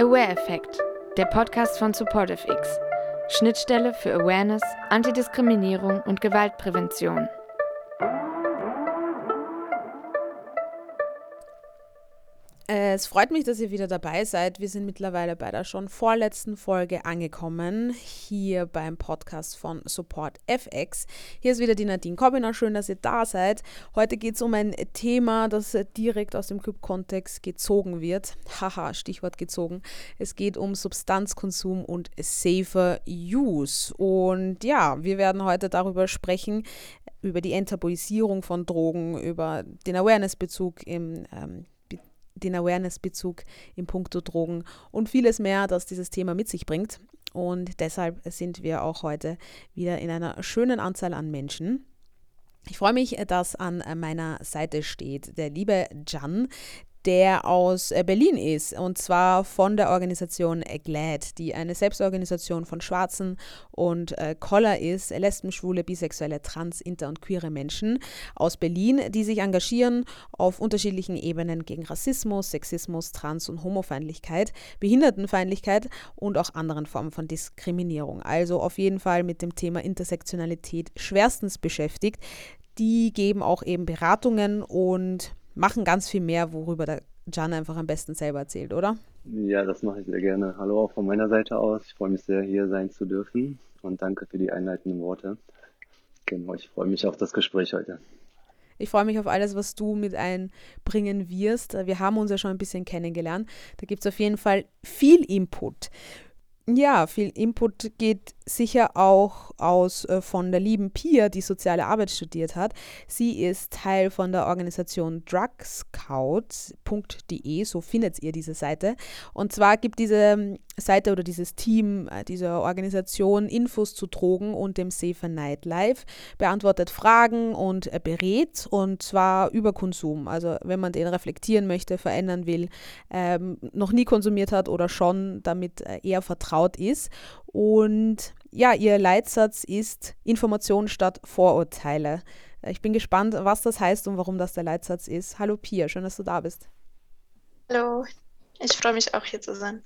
Aware Effect, der Podcast von SupportiveX. Schnittstelle für Awareness, Antidiskriminierung und Gewaltprävention. Es freut mich, dass ihr wieder dabei seid. Wir sind mittlerweile bei der schon vorletzten Folge angekommen, hier beim Podcast von Support FX. Hier ist wieder die Nadine Kobbiner. Schön, dass ihr da seid. Heute geht es um ein Thema, das direkt aus dem Club-Kontext gezogen wird. Haha, Stichwort gezogen. Es geht um Substanzkonsum und Safer Use. Und ja, wir werden heute darüber sprechen, über die Enttabuisierung von Drogen, über den Awareness-Bezug im ähm, den Awareness-Bezug im Punkto Drogen und vieles mehr, das dieses Thema mit sich bringt. Und deshalb sind wir auch heute wieder in einer schönen Anzahl an Menschen. Ich freue mich, dass an meiner Seite steht der liebe Jan, der aus äh, Berlin ist und zwar von der Organisation GLAD, die eine Selbstorganisation von Schwarzen und äh, Collar ist, Lesben, Schwule, Bisexuelle, Trans, Inter und queere Menschen aus Berlin, die sich engagieren auf unterschiedlichen Ebenen gegen Rassismus, Sexismus, Trans- und Homofeindlichkeit, Behindertenfeindlichkeit und auch anderen Formen von Diskriminierung. Also auf jeden Fall mit dem Thema Intersektionalität schwerstens beschäftigt. Die geben auch eben Beratungen und machen ganz viel mehr, worüber der Can einfach am besten selber erzählt, oder? Ja, das mache ich sehr gerne. Hallo auch von meiner Seite aus. Ich freue mich sehr, hier sein zu dürfen und danke für die einleitenden Worte. Genau, ich freue mich auf das Gespräch heute. Ich freue mich auf alles, was du mit einbringen wirst. Wir haben uns ja schon ein bisschen kennengelernt. Da gibt es auf jeden Fall viel Input. Ja, viel Input geht sicher auch aus äh, von der lieben Pia, die soziale Arbeit studiert hat. Sie ist Teil von der Organisation drugscouts.de, so findet ihr diese Seite. Und zwar gibt diese ähm, Seite oder dieses Team, äh, diese Organisation Infos zu Drogen und dem Safer Nightlife, beantwortet Fragen und äh, berät und zwar über Konsum. Also wenn man den reflektieren möchte, verändern will, ähm, noch nie konsumiert hat oder schon damit äh, eher vertraut ist. Und ja, ihr Leitsatz ist Information statt Vorurteile. Äh, ich bin gespannt, was das heißt und warum das der Leitsatz ist. Hallo Pia, schön, dass du da bist. Hallo, ich freue mich auch hier zu sein.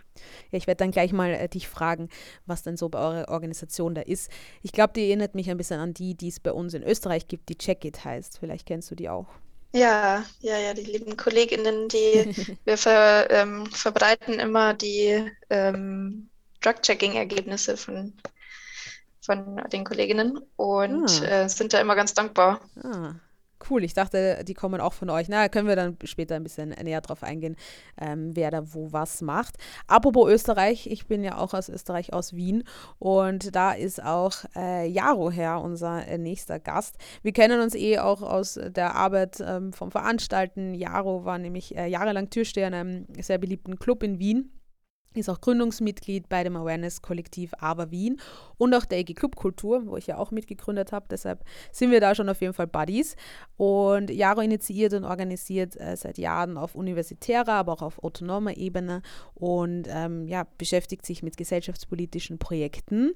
Ja, ich werde dann gleich mal äh, dich fragen, was denn so bei eurer Organisation da ist. Ich glaube, die erinnert mich ein bisschen an die, die es bei uns in Österreich gibt, die Check It heißt. Vielleicht kennst du die auch. Ja, ja, ja, die lieben Kolleginnen, die wir ver, ähm, verbreiten immer die ähm, Drug-Checking-Ergebnisse von, von den Kolleginnen und ah. äh, sind da immer ganz dankbar. Ah. Cool, ich dachte, die kommen auch von euch. Na, können wir dann später ein bisschen näher drauf eingehen, ähm, wer da wo was macht. Apropos Österreich, ich bin ja auch aus Österreich, aus Wien und da ist auch äh, Jaro her, unser äh, nächster Gast. Wir kennen uns eh auch aus der Arbeit ähm, vom Veranstalten. Jaro war nämlich äh, jahrelang Türsteher in einem sehr beliebten Club in Wien ist auch Gründungsmitglied bei dem Awareness-Kollektiv Aber Wien und auch der EG Club Kultur, wo ich ja auch mitgegründet habe. Deshalb sind wir da schon auf jeden Fall Buddies. Und Jaro initiiert und organisiert äh, seit Jahren auf universitärer, aber auch auf autonomer Ebene und ähm, ja, beschäftigt sich mit gesellschaftspolitischen Projekten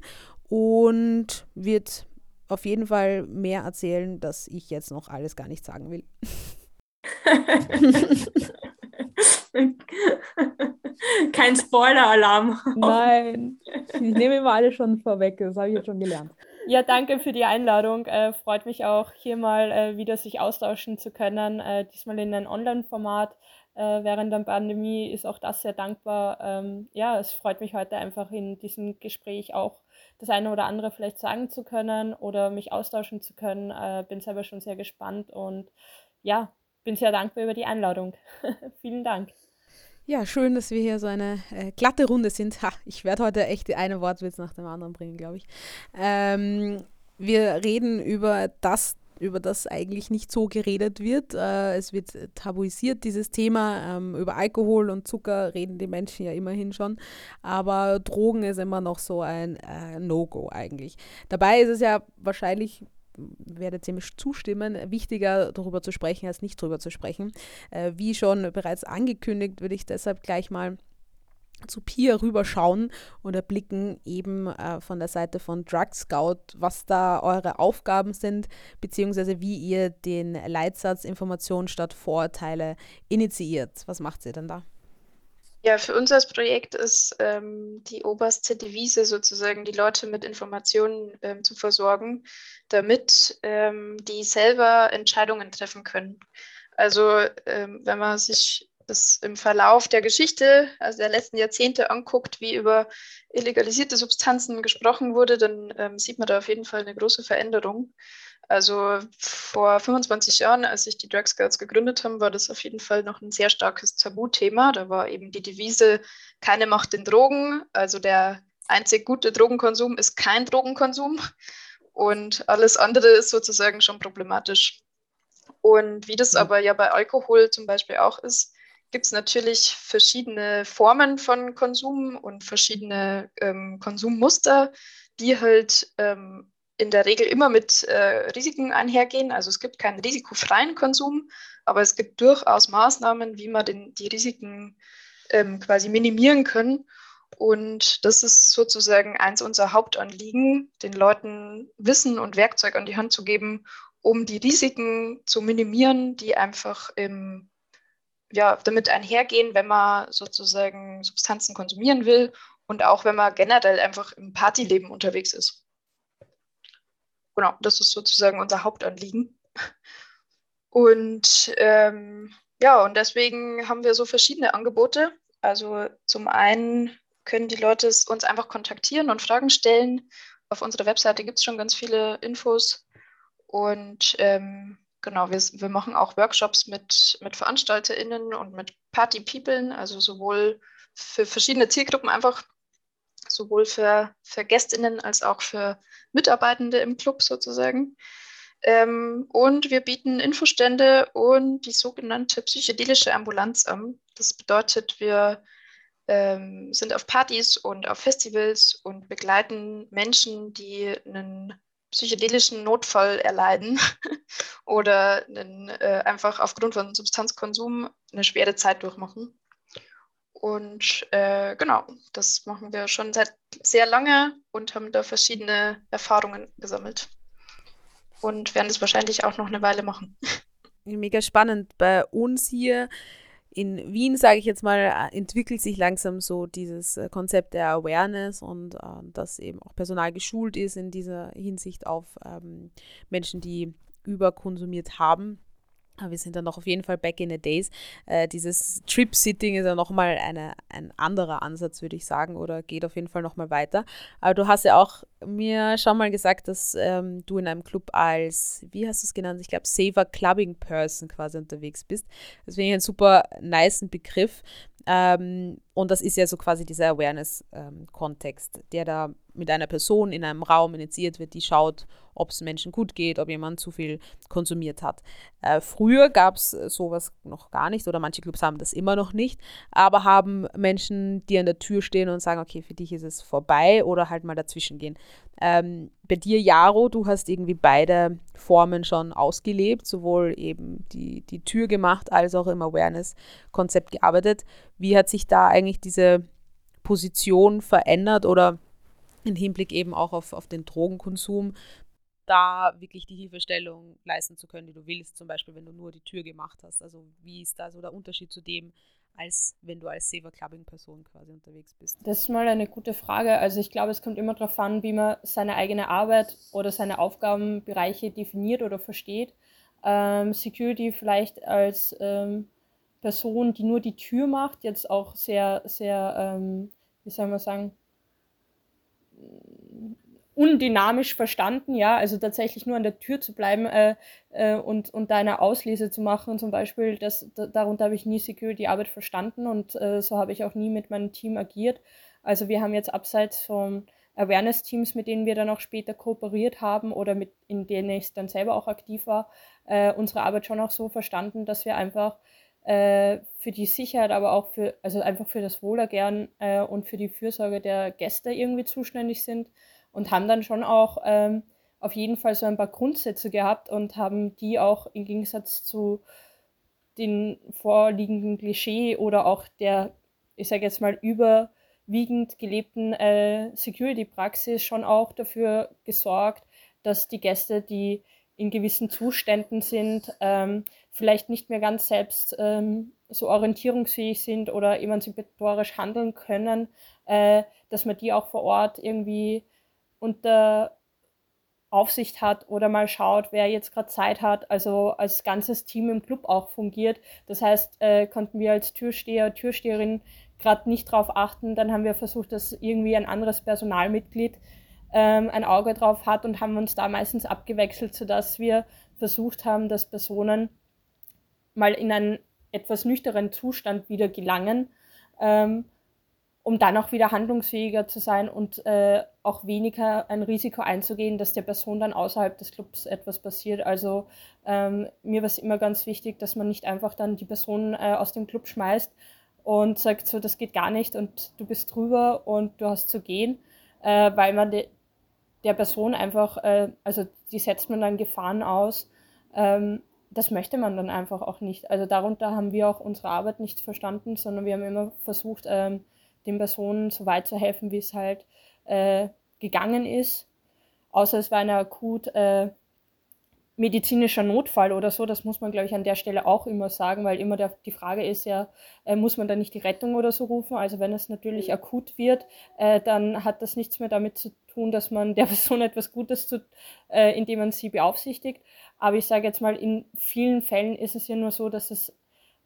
und wird auf jeden Fall mehr erzählen, dass ich jetzt noch alles gar nicht sagen will. Kein Spoiler-Alarm. Nein, ich nehme immer alles schon vorweg, das habe ich jetzt schon gelernt. Ja, danke für die Einladung. Äh, freut mich auch, hier mal äh, wieder sich austauschen zu können. Äh, diesmal in einem Online-Format. Äh, während der Pandemie ist auch das sehr dankbar. Ähm, ja, es freut mich heute einfach in diesem Gespräch auch das eine oder andere vielleicht sagen zu können oder mich austauschen zu können. Äh, bin selber schon sehr gespannt und ja, bin sehr dankbar über die Einladung. Vielen Dank. Ja, schön, dass wir hier so eine äh, glatte Runde sind. Ha, ich werde heute echt eine Wortwitz nach dem anderen bringen, glaube ich. Ähm, wir reden über das, über das eigentlich nicht so geredet wird. Äh, es wird tabuisiert, dieses Thema. Ähm, über Alkohol und Zucker reden die Menschen ja immerhin schon. Aber Drogen ist immer noch so ein äh, No-Go eigentlich. Dabei ist es ja wahrscheinlich werde ziemlich zustimmen, wichtiger darüber zu sprechen, als nicht darüber zu sprechen. Äh, wie schon bereits angekündigt, würde ich deshalb gleich mal zu Pia rüberschauen und erblicken eben äh, von der Seite von Drug Scout, was da eure Aufgaben sind, beziehungsweise wie ihr den Leitsatz Information statt Vorurteile initiiert. Was macht ihr denn da? Ja, für uns als Projekt ist ähm, die oberste Devise sozusagen, die Leute mit Informationen ähm, zu versorgen, damit ähm, die selber Entscheidungen treffen können. Also ähm, wenn man sich das im Verlauf der Geschichte, also der letzten Jahrzehnte anguckt, wie über illegalisierte Substanzen gesprochen wurde, dann ähm, sieht man da auf jeden Fall eine große Veränderung. Also vor 25 Jahren, als sich die Drug Scouts gegründet haben, war das auf jeden Fall noch ein sehr starkes Tabuthema. Da war eben die Devise, keine Macht den Drogen. Also der einzig gute Drogenkonsum ist kein Drogenkonsum. Und alles andere ist sozusagen schon problematisch. Und wie das aber ja bei Alkohol zum Beispiel auch ist, gibt es natürlich verschiedene Formen von Konsum und verschiedene ähm, Konsummuster, die halt ähm, in der Regel immer mit äh, Risiken einhergehen. Also es gibt keinen risikofreien Konsum, aber es gibt durchaus Maßnahmen, wie man den, die Risiken ähm, quasi minimieren können. Und das ist sozusagen eins unserer Hauptanliegen, den Leuten Wissen und Werkzeug an die Hand zu geben, um die Risiken zu minimieren, die einfach im, ja, damit einhergehen, wenn man sozusagen Substanzen konsumieren will und auch wenn man generell einfach im Partyleben unterwegs ist genau, das ist sozusagen unser Hauptanliegen. Und ähm, ja, und deswegen haben wir so verschiedene Angebote. Also zum einen können die Leute uns einfach kontaktieren und Fragen stellen. Auf unserer Webseite gibt es schon ganz viele Infos. Und ähm, genau, wir, wir machen auch Workshops mit, mit VeranstalterInnen und mit Party-Peoplen, also sowohl für verschiedene Zielgruppen einfach sowohl für, für GästInnen als auch für Mitarbeitende im Club sozusagen. Ähm, und wir bieten Infostände und die sogenannte psychedelische Ambulanz an. Das bedeutet, wir ähm, sind auf Partys und auf Festivals und begleiten Menschen, die einen psychedelischen Notfall erleiden oder einen, äh, einfach aufgrund von Substanzkonsum eine schwere Zeit durchmachen. Und äh, genau, das machen wir schon seit sehr lange und haben da verschiedene Erfahrungen gesammelt. Und werden es wahrscheinlich auch noch eine Weile machen. Mega spannend. Bei uns hier in Wien, sage ich jetzt mal, entwickelt sich langsam so dieses äh, Konzept der Awareness und äh, dass eben auch Personal geschult ist in dieser Hinsicht auf ähm, Menschen, die überkonsumiert haben aber wir sind dann noch auf jeden Fall back in the days. Äh, dieses Trip-Sitting ist ja nochmal ein anderer Ansatz, würde ich sagen, oder geht auf jeden Fall nochmal weiter. Aber du hast ja auch mir schon mal gesagt, dass ähm, du in einem Club als, wie hast du es genannt, ich glaube, Saver Clubbing Person quasi unterwegs bist. Das finde ich einen super nice Begriff. Ähm, und das ist ja so quasi dieser Awareness-Kontext, ähm, der da mit einer Person in einem Raum initiiert wird, die schaut, ob es Menschen gut geht, ob jemand zu viel konsumiert hat. Äh, früher gab es sowas noch gar nicht oder manche Clubs haben das immer noch nicht, aber haben Menschen, die an der Tür stehen und sagen, okay, für dich ist es vorbei oder halt mal dazwischen gehen. Ähm, bei dir, Jaro, du hast irgendwie beide Formen schon ausgelebt, sowohl eben die, die Tür gemacht als auch im Awareness-Konzept gearbeitet. Wie hat sich da eigentlich diese Position verändert oder im Hinblick eben auch auf, auf den Drogenkonsum, da wirklich die Hilfestellung leisten zu können, die du willst, zum Beispiel wenn du nur die Tür gemacht hast. Also wie ist da so der Unterschied zu dem, als wenn du als Saver Clubbing Person quasi unterwegs bist? Das ist mal eine gute Frage. Also ich glaube, es kommt immer darauf an, wie man seine eigene Arbeit oder seine Aufgabenbereiche definiert oder versteht. Ähm, Security vielleicht als ähm, Person, die nur die Tür macht, jetzt auch sehr, sehr, ähm, wie soll man sagen, undynamisch verstanden, ja, also tatsächlich nur an der Tür zu bleiben äh, äh, und, und da eine Auslese zu machen, zum Beispiel, das, da, darunter habe ich nie Security-Arbeit verstanden und äh, so habe ich auch nie mit meinem Team agiert. Also wir haben jetzt abseits von Awareness-Teams, mit denen wir dann auch später kooperiert haben oder mit, in denen ich dann selber auch aktiv war, äh, unsere Arbeit schon auch so verstanden, dass wir einfach äh, für die Sicherheit, aber auch für, also einfach für das Wohlergern äh, und für die Fürsorge der Gäste irgendwie zuständig sind und haben dann schon auch ähm, auf jeden Fall so ein paar Grundsätze gehabt und haben die auch im Gegensatz zu den vorliegenden Klischee oder auch der ich sage jetzt mal, überwiegend gelebten äh, Security-Praxis schon auch dafür gesorgt, dass die Gäste, die in gewissen Zuständen sind, ähm, vielleicht nicht mehr ganz selbst ähm, so orientierungsfähig sind oder emanzipatorisch handeln können, äh, dass man die auch vor Ort irgendwie unter Aufsicht hat oder mal schaut, wer jetzt gerade Zeit hat, also als ganzes Team im Club auch fungiert. Das heißt, äh, konnten wir als Türsteher, Türsteherin gerade nicht darauf achten, dann haben wir versucht, dass irgendwie ein anderes Personalmitglied ähm, ein Auge drauf hat und haben uns da meistens abgewechselt, sodass wir versucht haben, dass Personen mal in einen etwas nüchteren Zustand wieder gelangen, ähm, um dann auch wieder handlungsfähiger zu sein und äh, auch weniger ein Risiko einzugehen, dass der Person dann außerhalb des Clubs etwas passiert. Also ähm, mir war es immer ganz wichtig, dass man nicht einfach dann die Person äh, aus dem Club schmeißt und sagt so, das geht gar nicht und du bist drüber und du hast zu gehen, äh, weil man de der Person einfach, äh, also die setzt man dann Gefahren aus. Ähm, das möchte man dann einfach auch nicht. Also darunter haben wir auch unsere Arbeit nicht verstanden, sondern wir haben immer versucht, ähm, den Personen so weit zu helfen, wie es halt äh, gegangen ist. Außer es war eine akut äh, medizinischer Notfall oder so, das muss man, glaube ich, an der Stelle auch immer sagen, weil immer der, die Frage ist ja, äh, muss man da nicht die Rettung oder so rufen? Also wenn es natürlich akut wird, äh, dann hat das nichts mehr damit zu tun, dass man der Person etwas Gutes tut, äh, indem man sie beaufsichtigt. Aber ich sage jetzt mal, in vielen Fällen ist es ja nur so, dass es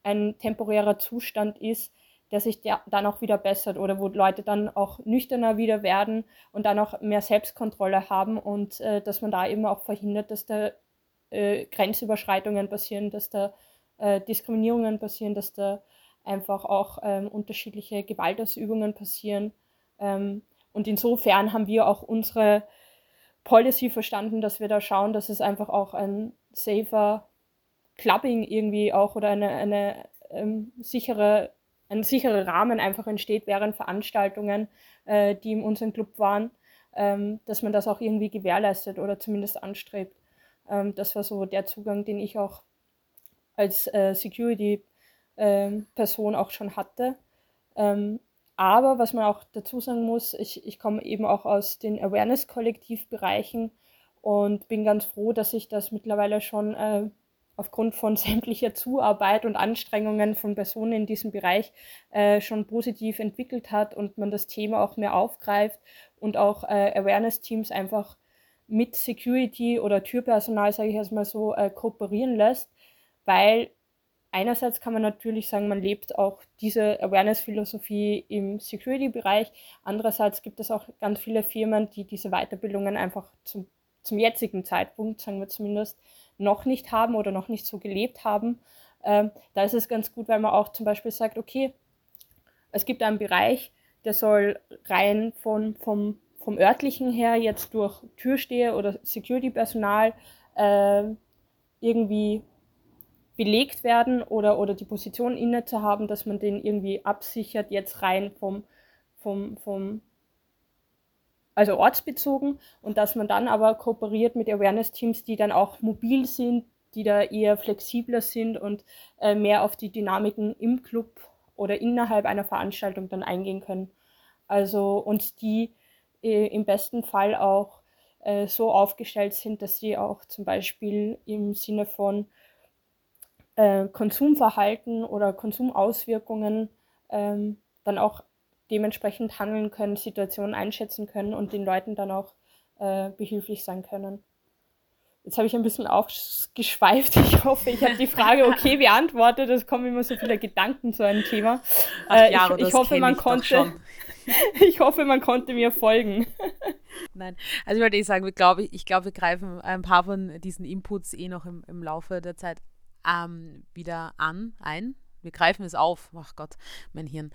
ein temporärer Zustand ist, der sich der, dann auch wieder bessert oder wo Leute dann auch nüchterner wieder werden und dann auch mehr Selbstkontrolle haben und äh, dass man da eben auch verhindert, dass da äh, Grenzüberschreitungen passieren, dass da äh, Diskriminierungen passieren, dass da einfach auch ähm, unterschiedliche Gewaltausübungen passieren. Ähm, und insofern haben wir auch unsere Policy verstanden, dass wir da schauen, dass es einfach auch ein safer Clubbing irgendwie auch oder eine, eine ähm, sichere, ein sicherer Rahmen einfach entsteht während Veranstaltungen, äh, die in unserem Club waren, ähm, dass man das auch irgendwie gewährleistet oder zumindest anstrebt. Ähm, das war so der Zugang, den ich auch als äh, Security-Person ähm, auch schon hatte. Ähm, aber was man auch dazu sagen muss, ich, ich komme eben auch aus den Awareness-Kollektivbereichen und bin ganz froh, dass sich das mittlerweile schon äh, aufgrund von sämtlicher Zuarbeit und Anstrengungen von Personen in diesem Bereich äh, schon positiv entwickelt hat und man das Thema auch mehr aufgreift und auch äh, Awareness-Teams einfach mit Security oder Türpersonal, sage ich erstmal so, äh, kooperieren lässt, weil einerseits kann man natürlich sagen, man lebt auch diese Awareness-Philosophie im Security-Bereich, andererseits gibt es auch ganz viele Firmen, die diese Weiterbildungen einfach zum, zum jetzigen Zeitpunkt, sagen wir zumindest, noch nicht haben oder noch nicht so gelebt haben. Ähm, da ist es ganz gut, weil man auch zum Beispiel sagt, okay, es gibt einen Bereich, der soll rein von, vom vom örtlichen her jetzt durch Türsteher oder Security-Personal äh, irgendwie belegt werden oder, oder die Position inne zu haben, dass man den irgendwie absichert, jetzt rein vom, vom, vom also ortsbezogen und dass man dann aber kooperiert mit Awareness-Teams, die dann auch mobil sind, die da eher flexibler sind und äh, mehr auf die Dynamiken im Club oder innerhalb einer Veranstaltung dann eingehen können. Also und die äh, im besten Fall auch äh, so aufgestellt sind, dass sie auch zum Beispiel im Sinne von äh, Konsumverhalten oder Konsumauswirkungen ähm, dann auch dementsprechend handeln können, Situationen einschätzen können und den Leuten dann auch äh, behilflich sein können. Jetzt habe ich ein bisschen aufgeschweift. Ich hoffe, ich habe die Frage okay beantwortet. Es kommen immer so viele Gedanken zu einem Thema. Ach, äh, ich, ich hoffe, man ich konnte. ich hoffe, man konnte mir folgen. Nein, also ich wollte eh sagen, ich glaube, ich glaube, wir greifen ein paar von diesen Inputs eh noch im, im Laufe der Zeit ähm, wieder an, ein. Wir greifen es auf. Ach Gott, mein Hirn.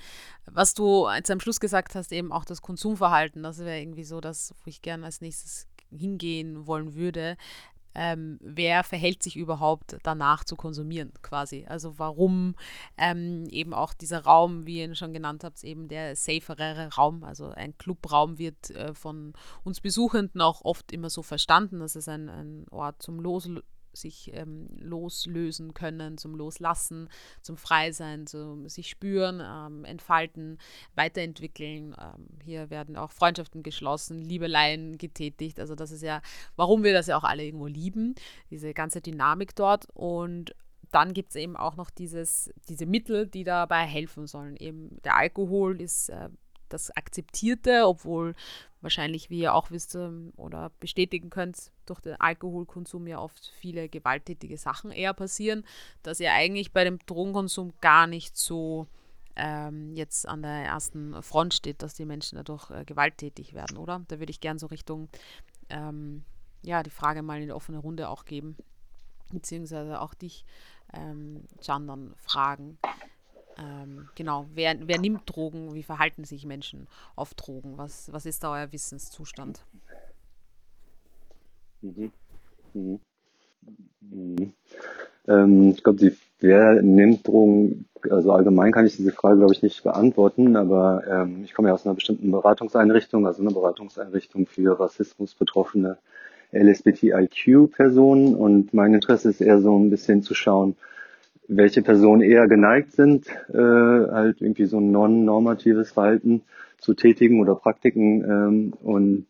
Was du jetzt am Schluss gesagt hast, eben auch das Konsumverhalten, das wäre irgendwie so das, wo ich gerne als nächstes hingehen wollen würde ähm, wer verhält sich überhaupt danach zu konsumieren quasi. Also warum ähm, eben auch dieser Raum, wie ihr ihn schon genannt habt, eben der saferere Raum, also ein Clubraum wird äh, von uns Besuchenden auch oft immer so verstanden, dass es ein, ein Ort zum Los sich ähm, loslösen können, zum Loslassen, zum Freisein, zum sich spüren, ähm, entfalten, weiterentwickeln. Ähm, hier werden auch Freundschaften geschlossen, Liebeleien getätigt. Also das ist ja, warum wir das ja auch alle irgendwo lieben, diese ganze Dynamik dort. Und dann gibt es eben auch noch dieses, diese Mittel, die dabei helfen sollen. Eben der Alkohol ist äh, das Akzeptierte, obwohl wahrscheinlich, wie ihr auch wisst ähm, oder bestätigen könnt, durch den Alkoholkonsum ja oft viele gewalttätige Sachen eher passieren, dass ihr eigentlich bei dem Drogenkonsum gar nicht so ähm, jetzt an der ersten Front steht, dass die Menschen dadurch äh, gewalttätig werden, oder? Da würde ich gern so Richtung, ähm, ja, die Frage mal in die offene Runde auch geben, beziehungsweise auch dich, ähm, Chandern, fragen. Ähm, genau, wer, wer nimmt Drogen? Wie verhalten sich Menschen auf Drogen? Was, was ist da euer Wissenszustand? Mhm. Mhm. Mhm. Ähm, ich glaube, wer nimmt Drogen, also allgemein kann ich diese Frage, glaube ich, nicht beantworten, aber ähm, ich komme ja aus einer bestimmten Beratungseinrichtung, also einer Beratungseinrichtung für Rassismus betroffene LSBTIQ-Personen und mein Interesse ist eher so ein bisschen zu schauen, welche Personen eher geneigt sind, äh, halt irgendwie so ein non-normatives Verhalten zu tätigen oder Praktiken ähm, und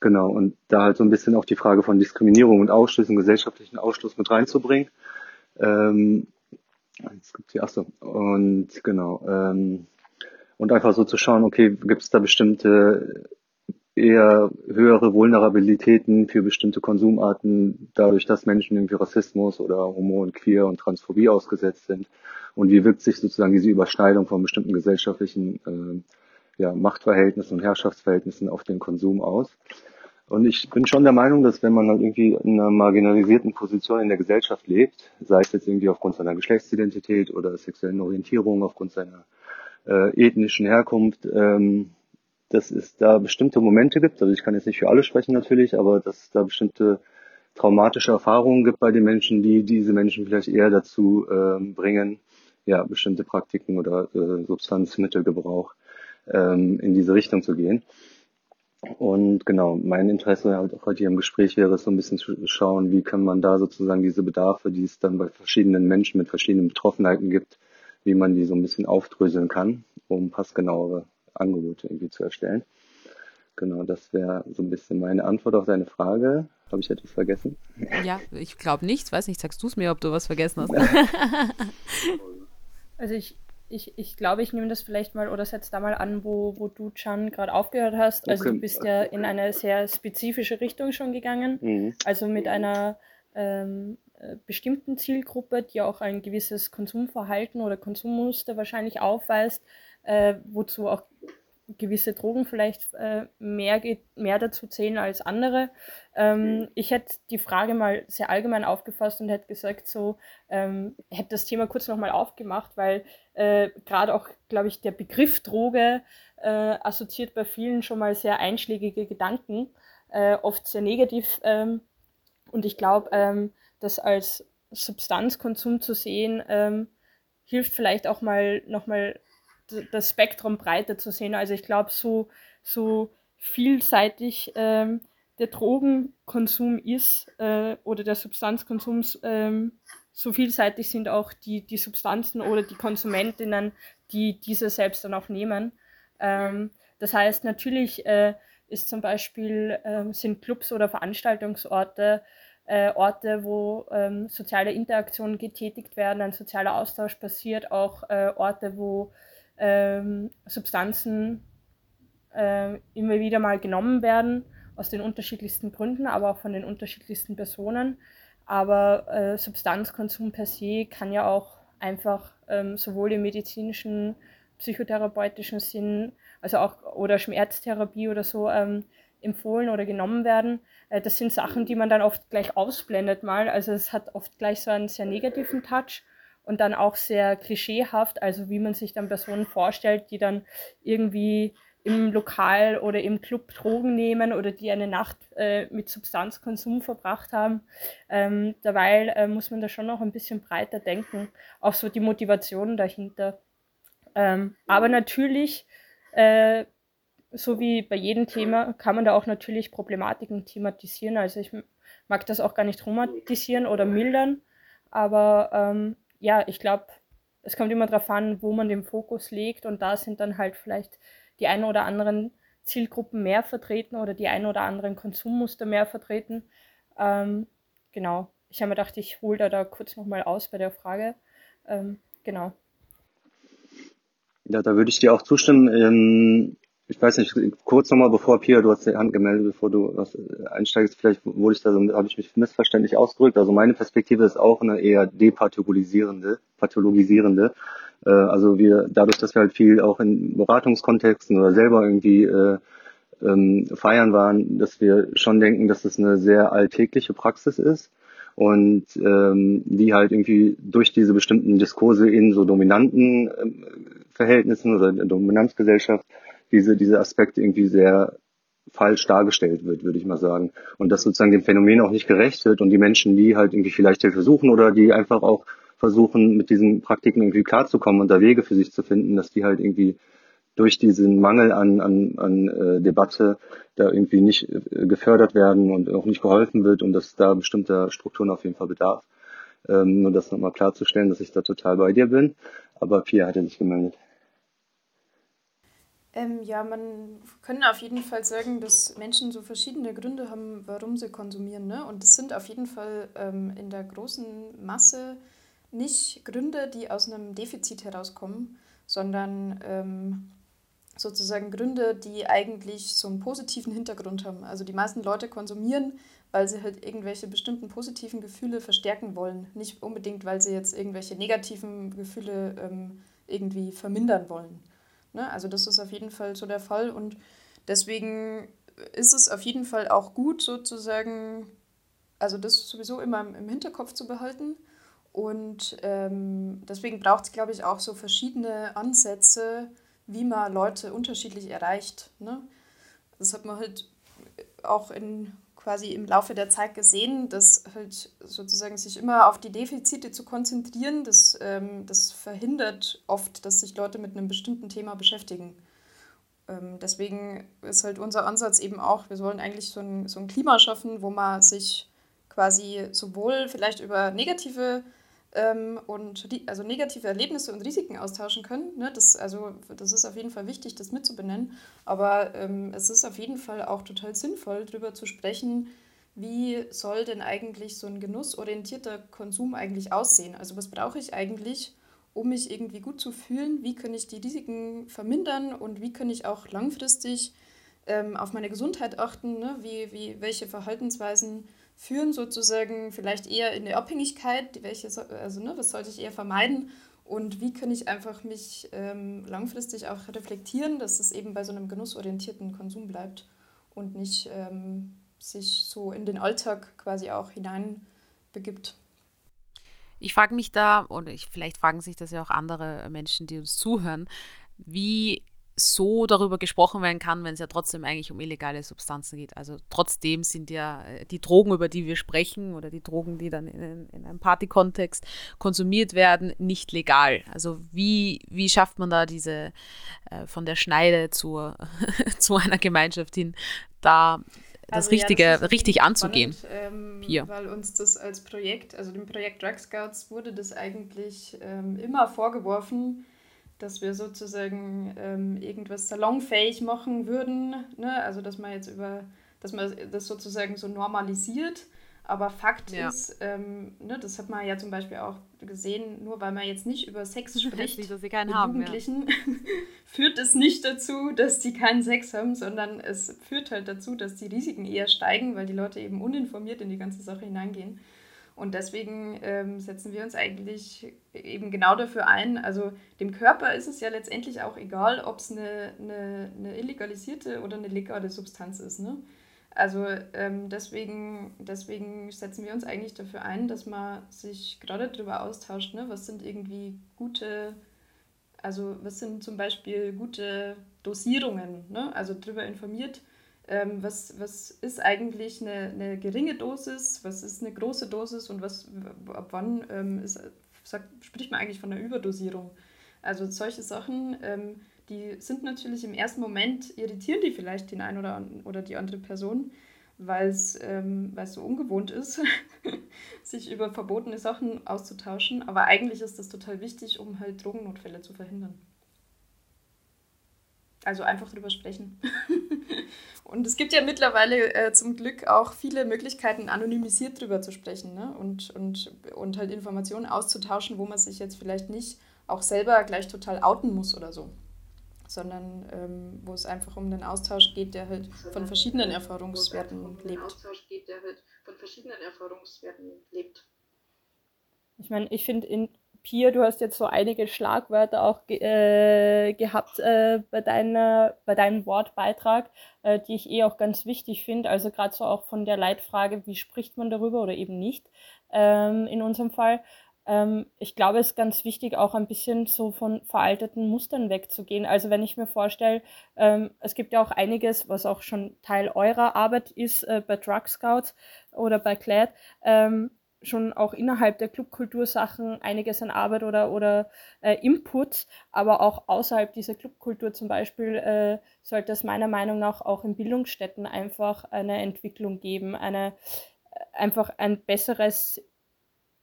genau und da halt so ein bisschen auch die Frage von Diskriminierung und Ausschluss und gesellschaftlichen Ausschluss mit reinzubringen. Ähm, jetzt gibt's hier, achso, und genau, ähm, und einfach so zu schauen, okay, gibt es da bestimmte eher höhere Vulnerabilitäten für bestimmte Konsumarten, dadurch, dass Menschen irgendwie Rassismus oder Homo und Queer und Transphobie ausgesetzt sind. Und wie wirkt sich sozusagen diese Überschneidung von bestimmten gesellschaftlichen äh, ja, Machtverhältnissen und Herrschaftsverhältnissen auf den Konsum aus? Und ich bin schon der Meinung, dass wenn man halt irgendwie in einer marginalisierten Position in der Gesellschaft lebt, sei es jetzt irgendwie aufgrund seiner Geschlechtsidentität oder sexuellen Orientierung, aufgrund seiner äh, ethnischen Herkunft, ähm, dass es da bestimmte Momente gibt, also ich kann jetzt nicht für alle sprechen natürlich, aber dass es da bestimmte traumatische Erfahrungen gibt bei den Menschen, die diese Menschen vielleicht eher dazu äh, bringen, ja, bestimmte Praktiken oder äh, Substanzmittelgebrauch ähm, in diese Richtung zu gehen. Und genau, mein Interesse halt auch heute hier im Gespräch wäre es so ein bisschen zu schauen, wie kann man da sozusagen diese Bedarfe, die es dann bei verschiedenen Menschen mit verschiedenen Betroffenheiten gibt, wie man die so ein bisschen aufdröseln kann, um passgenauere Angebote irgendwie zu erstellen. Genau, das wäre so ein bisschen meine Antwort auf deine Frage. Habe ich etwas vergessen? Ja, ich glaube nicht. Weiß nicht, sagst du es mir, ob du was vergessen hast? also ich, ich, ich glaube, ich nehme das vielleicht mal oder setze da mal an, wo, wo du, Chan, gerade aufgehört hast. Also okay. du bist ja in eine sehr spezifische Richtung schon gegangen. Mhm. Also mit einer ähm, äh, bestimmten Zielgruppe, die auch ein gewisses Konsumverhalten oder Konsummuster wahrscheinlich aufweist, äh, wozu auch gewisse Drogen vielleicht äh, mehr, mehr dazu zählen als andere. Ähm, ich hätte die Frage mal sehr allgemein aufgefasst und hätte gesagt, so, ähm, hätte das Thema kurz nochmal aufgemacht, weil äh, gerade auch, glaube ich, der Begriff Droge äh, assoziiert bei vielen schon mal sehr einschlägige Gedanken, äh, oft sehr negativ. Ähm, und ich glaube, ähm, das als Substanzkonsum zu sehen, ähm, hilft vielleicht auch mal nochmal das Spektrum breiter zu sehen. Also ich glaube, so, so vielseitig ähm, der Drogenkonsum ist äh, oder der Substanzkonsum, ähm, so vielseitig sind auch die, die Substanzen oder die Konsumentinnen, die diese selbst dann auch nehmen. Ähm, das heißt, natürlich äh, ist zum Beispiel, äh, sind Clubs oder Veranstaltungsorte äh, Orte, wo ähm, soziale Interaktionen getätigt werden, ein sozialer Austausch passiert, auch äh, Orte, wo ähm, Substanzen äh, immer wieder mal genommen werden, aus den unterschiedlichsten Gründen, aber auch von den unterschiedlichsten Personen. Aber äh, Substanzkonsum per se kann ja auch einfach ähm, sowohl im medizinischen, psychotherapeutischen Sinn, also auch oder Schmerztherapie oder so ähm, empfohlen oder genommen werden. Äh, das sind Sachen, die man dann oft gleich ausblendet mal. Also es hat oft gleich so einen sehr negativen Touch und dann auch sehr klischeehaft, also wie man sich dann Personen vorstellt, die dann irgendwie im Lokal oder im Club Drogen nehmen oder die eine Nacht äh, mit Substanzkonsum verbracht haben. Ähm, dabei äh, muss man da schon noch ein bisschen breiter denken, auch so die Motivationen dahinter. Ähm, aber natürlich, äh, so wie bei jedem Thema, kann man da auch natürlich Problematiken thematisieren. Also ich mag das auch gar nicht romantisieren oder mildern. Aber ähm, ja, ich glaube, es kommt immer darauf an, wo man den Fokus legt. Und da sind dann halt vielleicht die ein oder anderen Zielgruppen mehr vertreten oder die ein oder anderen Konsummuster mehr vertreten. Ähm, genau. Ich habe mir gedacht, ich hole da, da kurz nochmal aus bei der Frage. Ähm, genau. Ja, da würde ich dir auch zustimmen. Ich weiß nicht, kurz nochmal, bevor Pia, du hast die Hand gemeldet, bevor du was einsteigst, vielleicht wurde ich da so, habe ich mich missverständlich ausgedrückt. Also meine Perspektive ist auch eine eher depatholisierende, pathologisierende. Äh, also wir, dadurch, dass wir halt viel auch in Beratungskontexten oder selber irgendwie äh, ähm, feiern waren, dass wir schon denken, dass es eine sehr alltägliche Praxis ist und ähm, die halt irgendwie durch diese bestimmten Diskurse in so dominanten ähm, Verhältnissen oder Dominanzgesellschaft diese, diese Aspekte irgendwie sehr falsch dargestellt wird, würde ich mal sagen. Und dass sozusagen dem Phänomen auch nicht gerecht wird und die Menschen, die halt irgendwie vielleicht Hilfe suchen oder die einfach auch versuchen, mit diesen Praktiken irgendwie klarzukommen und da Wege für sich zu finden, dass die halt irgendwie durch diesen Mangel an, an, an äh, Debatte da irgendwie nicht äh, gefördert werden und auch nicht geholfen wird und dass da bestimmter Strukturen auf jeden Fall bedarf. Ähm, nur das nochmal klarzustellen, dass ich da total bei dir bin. Aber Pia hatte sich gemeldet. Ähm, ja, man kann auf jeden Fall sagen, dass Menschen so verschiedene Gründe haben, warum sie konsumieren. Ne? Und das sind auf jeden Fall ähm, in der großen Masse nicht Gründe, die aus einem Defizit herauskommen, sondern ähm, sozusagen Gründe, die eigentlich so einen positiven Hintergrund haben. Also die meisten Leute konsumieren, weil sie halt irgendwelche bestimmten positiven Gefühle verstärken wollen. Nicht unbedingt, weil sie jetzt irgendwelche negativen Gefühle ähm, irgendwie vermindern wollen. Ne? Also das ist auf jeden Fall so der Fall und deswegen ist es auf jeden Fall auch gut sozusagen, also das sowieso immer im Hinterkopf zu behalten. Und ähm, deswegen braucht es, glaube ich, auch so verschiedene Ansätze, wie man Leute unterschiedlich erreicht. Ne? Das hat man halt auch in, quasi im Laufe der Zeit gesehen, dass halt sozusagen sich immer auf die Defizite zu konzentrieren, das, ähm, das verhindert oft, dass sich Leute mit einem bestimmten Thema beschäftigen. Ähm, deswegen ist halt unser Ansatz eben auch, wir sollen eigentlich so ein, so ein Klima schaffen, wo man sich quasi sowohl vielleicht über negative ähm, und also negative Erlebnisse und Risiken austauschen können. Ne? Das, also, das ist auf jeden Fall wichtig, das mitzubenennen. Aber ähm, es ist auf jeden Fall auch total sinnvoll, darüber zu sprechen, wie soll denn eigentlich so ein genussorientierter Konsum eigentlich aussehen? Also was brauche ich eigentlich, um mich irgendwie gut zu fühlen? Wie kann ich die Risiken vermindern und wie kann ich auch langfristig ähm, auf meine Gesundheit achten? Ne? Wie, wie, welche Verhaltensweisen führen sozusagen vielleicht eher in eine Abhängigkeit, welche, also ne, was sollte ich eher vermeiden und wie kann ich einfach mich ähm, langfristig auch reflektieren, dass es eben bei so einem genussorientierten Konsum bleibt und nicht ähm, sich so in den Alltag quasi auch hineinbegibt. Ich frage mich da, oder ich, vielleicht fragen sich das ja auch andere Menschen, die uns zuhören, wie so darüber gesprochen werden kann, wenn es ja trotzdem eigentlich um illegale Substanzen geht. Also trotzdem sind ja äh, die Drogen, über die wir sprechen, oder die Drogen, die dann in, in einem Partykontext konsumiert werden, nicht legal. Also wie, wie schafft man da diese äh, von der Schneide zur, zu einer Gemeinschaft hin, da das also, Richtige, ja, das richtig anzugehen. Spannend, ähm, weil uns das als Projekt, also dem Projekt Drug Scouts, wurde das eigentlich ähm, immer vorgeworfen, dass wir sozusagen ähm, irgendwas salonfähig machen würden. Ne? Also dass man jetzt über, dass man das sozusagen so normalisiert. Aber Fakt ja. ist, ähm, ne, das hat man ja zum Beispiel auch gesehen, nur weil man jetzt nicht über Sex spricht dass sie keinen mit haben, Jugendlichen, ja. führt es nicht dazu, dass die keinen Sex haben, sondern es führt halt dazu, dass die Risiken eher steigen, weil die Leute eben uninformiert in die ganze Sache hineingehen. Und deswegen ähm, setzen wir uns eigentlich eben genau dafür ein. Also dem Körper ist es ja letztendlich auch egal, ob es eine, eine, eine, illegalisierte oder eine legale Substanz ist. Ne? Also ähm, deswegen, deswegen setzen wir uns eigentlich dafür ein, dass man sich gerade darüber austauscht, ne? was sind irgendwie gute, also was sind zum Beispiel gute Dosierungen, ne? also darüber informiert, ähm, was, was ist eigentlich eine, eine geringe Dosis, was ist eine große Dosis und was, ab wann ähm, ist, sagt, spricht man eigentlich von einer Überdosierung. Also solche Sachen, ähm, die sind natürlich im ersten Moment, irritieren die vielleicht den einen oder, oder die andere Person, weil es ähm, so ungewohnt ist, sich über verbotene Sachen auszutauschen. Aber eigentlich ist das total wichtig, um halt Drogennotfälle zu verhindern. Also einfach drüber sprechen. und es gibt ja mittlerweile äh, zum Glück auch viele Möglichkeiten, anonymisiert drüber zu sprechen ne? und, und, und halt Informationen auszutauschen, wo man sich jetzt vielleicht nicht auch selber gleich total outen muss oder so sondern ähm, wo es einfach um den Austausch geht, der halt von verschiedenen Erfahrungswerten um lebt. Austausch geht, der halt von verschiedenen Erfahrungswerten lebt. Ich meine, ich finde in Pia, du hast jetzt so einige Schlagwörter auch ge äh, gehabt äh, bei, deiner, bei deinem Wortbeitrag, äh, die ich eh auch ganz wichtig finde. Also gerade so auch von der Leitfrage, wie spricht man darüber oder eben nicht ähm, in unserem Fall. Ähm, ich glaube, es ist ganz wichtig, auch ein bisschen so von veralteten Mustern wegzugehen. Also wenn ich mir vorstelle, ähm, es gibt ja auch einiges, was auch schon Teil eurer Arbeit ist äh, bei Drug Scouts oder bei CLAD, ähm, schon auch innerhalb der Clubkultur Sachen einiges an Arbeit oder, oder äh, Input, aber auch außerhalb dieser Clubkultur zum Beispiel äh, sollte es meiner Meinung nach auch in Bildungsstätten einfach eine Entwicklung geben, eine äh, einfach ein besseres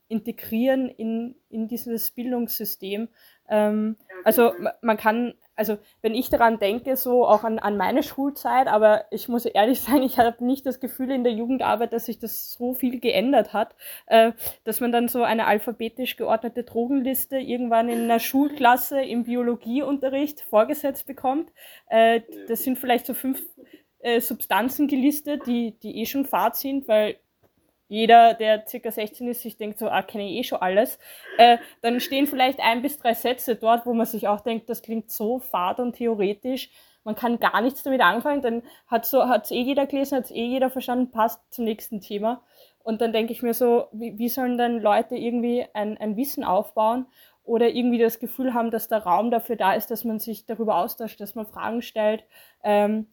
integrieren in, in dieses Bildungssystem. Ähm, also man kann, also wenn ich daran denke, so auch an, an meine Schulzeit, aber ich muss ehrlich sagen, ich habe nicht das Gefühl in der Jugendarbeit, dass sich das so viel geändert hat, äh, dass man dann so eine alphabetisch geordnete Drogenliste irgendwann in einer Schulklasse im Biologieunterricht vorgesetzt bekommt. Äh, das sind vielleicht so fünf äh, Substanzen gelistet, die, die eh schon fad sind, weil jeder, der circa 16 ist, sich denkt so, ah, kenne ich eh schon alles, äh, dann stehen vielleicht ein bis drei Sätze dort, wo man sich auch denkt, das klingt so fad und theoretisch, man kann gar nichts damit anfangen, dann hat so hat's eh jeder gelesen, hat es eh jeder verstanden, passt zum nächsten Thema. Und dann denke ich mir so, wie, wie sollen dann Leute irgendwie ein, ein Wissen aufbauen oder irgendwie das Gefühl haben, dass der Raum dafür da ist, dass man sich darüber austauscht, dass man Fragen stellt, ähm,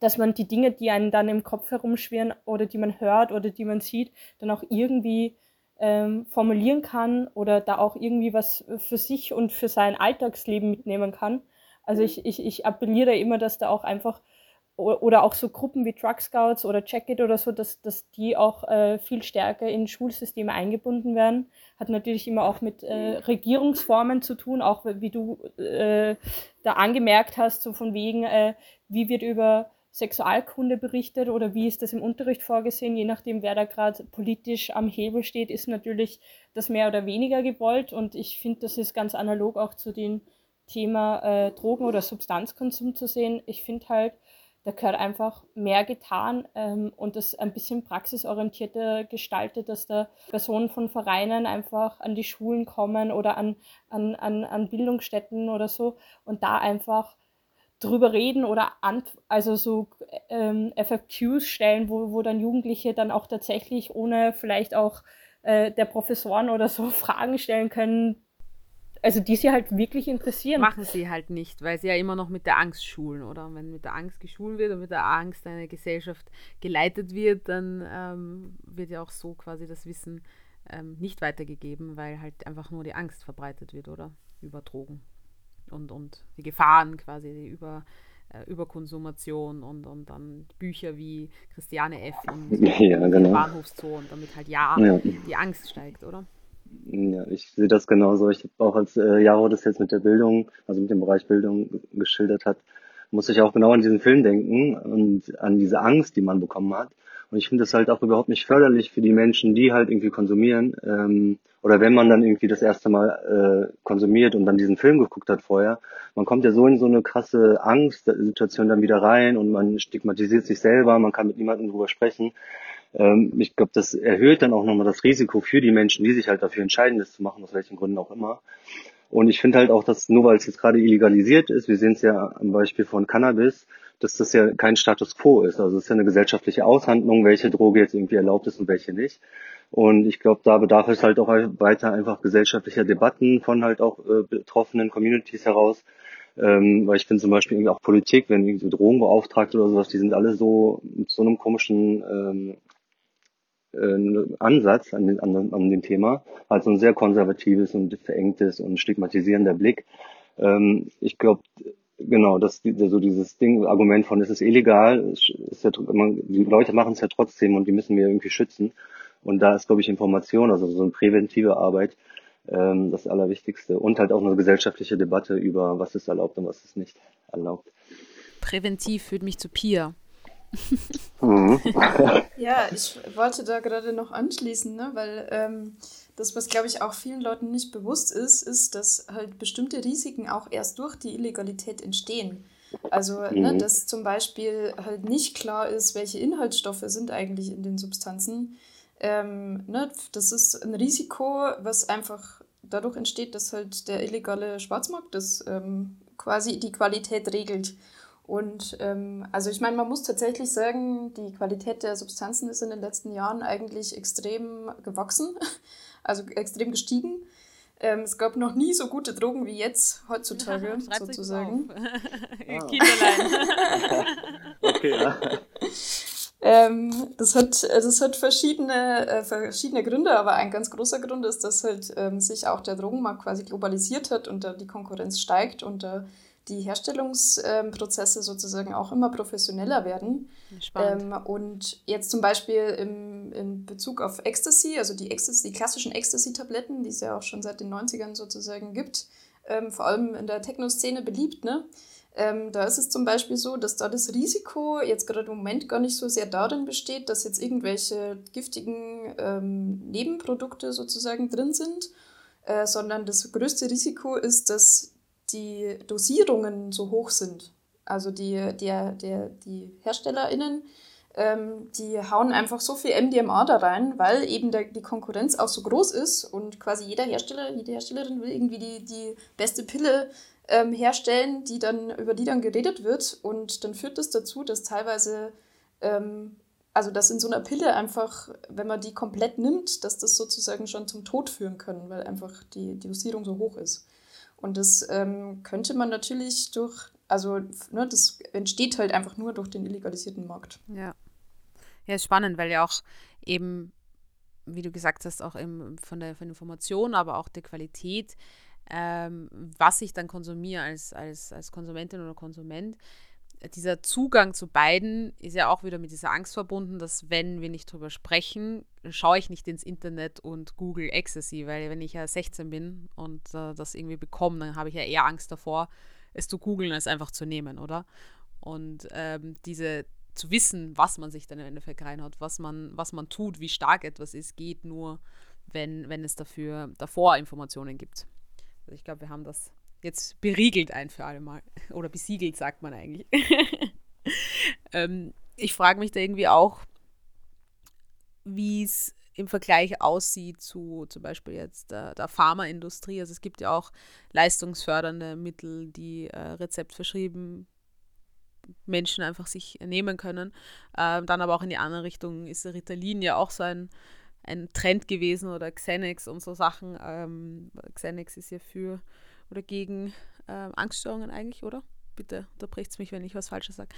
dass man die Dinge, die einen dann im Kopf herumschwirren oder die man hört oder die man sieht, dann auch irgendwie ähm, formulieren kann oder da auch irgendwie was für sich und für sein Alltagsleben mitnehmen kann. Also ich, ich, ich appelliere immer, dass da auch einfach oder auch so Gruppen wie Drug Scouts oder Check It oder so, dass, dass die auch äh, viel stärker in Schulsysteme eingebunden werden. Hat natürlich immer auch mit äh, Regierungsformen zu tun, auch wie du äh, da angemerkt hast, so von wegen, äh, wie wird über Sexualkunde berichtet oder wie ist das im Unterricht vorgesehen, je nachdem, wer da gerade politisch am Hebel steht, ist natürlich das mehr oder weniger gewollt. Und ich finde, das ist ganz analog auch zu dem Thema äh, Drogen- oder Substanzkonsum zu sehen. Ich finde halt, da gehört einfach mehr getan ähm, und das ein bisschen praxisorientierter gestaltet, dass da Personen von Vereinen einfach an die Schulen kommen oder an, an, an, an Bildungsstätten oder so und da einfach drüber reden oder an, also so ähm, FAQs stellen, wo, wo dann Jugendliche dann auch tatsächlich ohne vielleicht auch äh, der Professoren oder so Fragen stellen können, also die sie halt wirklich interessieren. Machen sie halt nicht, weil sie ja immer noch mit der Angst schulen, oder? Wenn mit der Angst geschult wird und mit der Angst eine Gesellschaft geleitet wird, dann ähm, wird ja auch so quasi das Wissen ähm, nicht weitergegeben, weil halt einfach nur die Angst verbreitet wird, oder? Über Drogen und, und die Gefahren quasi, die über, äh, Überkonsumation und, und dann Bücher wie Christiane F. und ja, genau. Bahnhofszoo und damit halt ja, ja, die Angst steigt, oder? Ja, ich sehe das genauso. Ich habe auch als äh, Jaro das jetzt mit der Bildung, also mit dem Bereich Bildung geschildert hat, muss ich auch genau an diesen Film denken und an diese Angst, die man bekommen hat. Und ich finde das halt auch überhaupt nicht förderlich für die Menschen, die halt irgendwie konsumieren. Ähm, oder wenn man dann irgendwie das erste Mal äh, konsumiert und dann diesen Film geguckt hat vorher, man kommt ja so in so eine krasse Angstsituation dann wieder rein und man stigmatisiert sich selber, man kann mit niemandem drüber sprechen. Ähm, ich glaube, das erhöht dann auch nochmal das Risiko für die Menschen, die sich halt dafür entscheiden, das zu machen, aus welchen Gründen auch immer. Und ich finde halt auch, dass nur weil es jetzt gerade illegalisiert ist, wir sehen es ja am Beispiel von Cannabis, dass das ja kein Status quo ist. Also es ist ja eine gesellschaftliche Aushandlung, welche Droge jetzt irgendwie erlaubt ist und welche nicht. Und ich glaube, da bedarf es halt auch weiter einfach gesellschaftlicher Debatten von halt auch äh, betroffenen Communities heraus. Ähm, weil ich finde zum Beispiel irgendwie auch Politik, wenn irgendwie so Drogenbeauftragte oder sowas, die sind alle so mit so einem komischen ähm, äh, Ansatz an, den, an, an dem Thema, also ein sehr konservatives und verengtes und stigmatisierender Blick. Ähm, ich glaube, genau, das so dieses Ding, Argument von es ist illegal, ist ja, die Leute machen es ja trotzdem und die müssen wir irgendwie schützen. Und da ist, glaube ich, Information, also so eine präventive Arbeit, ähm, das Allerwichtigste. Und halt auch eine gesellschaftliche Debatte über, was ist erlaubt und was ist nicht erlaubt. Präventiv führt mich zu Pia. Mhm. ja, ich wollte da gerade noch anschließen, ne? weil ähm, das, was glaube ich auch vielen Leuten nicht bewusst ist, ist, dass halt bestimmte Risiken auch erst durch die Illegalität entstehen. Also, ne, mhm. ne, dass zum Beispiel halt nicht klar ist, welche Inhaltsstoffe sind eigentlich in den Substanzen. Ähm, ne, das ist ein Risiko, was einfach dadurch entsteht, dass halt der illegale Schwarzmarkt das ähm, quasi die Qualität regelt. Und ähm, also ich meine, man muss tatsächlich sagen, die Qualität der Substanzen ist in den letzten Jahren eigentlich extrem gewachsen, also extrem gestiegen. Ähm, es gab noch nie so gute Drogen wie jetzt heutzutage, sozusagen. Kinderlein. okay, ja. Ähm, das, hat, das hat verschiedene, äh, verschiedene Gründe, aber ein ganz großer Grund ist, dass halt ähm, sich auch der Drogenmarkt quasi globalisiert hat und da die Konkurrenz steigt und da die Herstellungsprozesse sozusagen auch immer professioneller werden. Ähm, und jetzt zum Beispiel im, in Bezug auf Ecstasy, also die, Ecstasy, die klassischen Ecstasy-Tabletten, die es ja auch schon seit den 90ern sozusagen gibt, ähm, vor allem in der Techno-Szene beliebt, ne? Ähm, da ist es zum Beispiel so, dass da das Risiko jetzt gerade im Moment gar nicht so sehr darin besteht, dass jetzt irgendwelche giftigen ähm, Nebenprodukte sozusagen drin sind, äh, sondern das größte Risiko ist, dass die Dosierungen so hoch sind. Also die, der, der, die HerstellerInnen, ähm, die hauen einfach so viel MDMA da rein, weil eben der, die Konkurrenz auch so groß ist und quasi jeder Hersteller, jede Herstellerin will irgendwie die, die beste Pille ähm, herstellen, die dann, über die dann geredet wird. Und dann führt das dazu, dass teilweise, ähm, also dass in so einer Pille einfach, wenn man die komplett nimmt, dass das sozusagen schon zum Tod führen kann, weil einfach die, die Dosierung so hoch ist. Und das ähm, könnte man natürlich durch, also ne, das entsteht halt einfach nur durch den illegalisierten Markt. Ja. Ja, ist spannend, weil ja auch eben, wie du gesagt hast, auch eben von der, von der Information, aber auch der Qualität, ähm, was ich dann konsumiere als, als, als Konsumentin oder Konsument, dieser Zugang zu beiden ist ja auch wieder mit dieser Angst verbunden, dass wenn wir nicht drüber sprechen, schaue ich nicht ins Internet und Google Ecstasy, weil wenn ich ja 16 bin und äh, das irgendwie bekomme, dann habe ich ja eher Angst davor, es zu googeln, als einfach zu nehmen, oder? Und ähm, diese zu wissen, was man sich dann im Endeffekt reinhaut, was man, was man tut, wie stark etwas ist, geht nur, wenn, wenn es dafür davor Informationen gibt. Also ich glaube, wir haben das jetzt beriegelt ein für alle Mal. Oder besiegelt, sagt man eigentlich. ähm, ich frage mich da irgendwie auch, wie es im Vergleich aussieht zu zum Beispiel jetzt der, der Pharmaindustrie. Also es gibt ja auch leistungsfördernde Mittel, die äh, rezeptverschrieben Menschen einfach sich nehmen können. Ähm, dann aber auch in die andere Richtung ist Ritalin ja auch so ein, ein Trend gewesen oder Xenex und so Sachen. Ähm, Xenex ist ja für oder gegen ähm, Angststörungen eigentlich, oder? Bitte unterbricht mich, wenn ich was Falsches sage.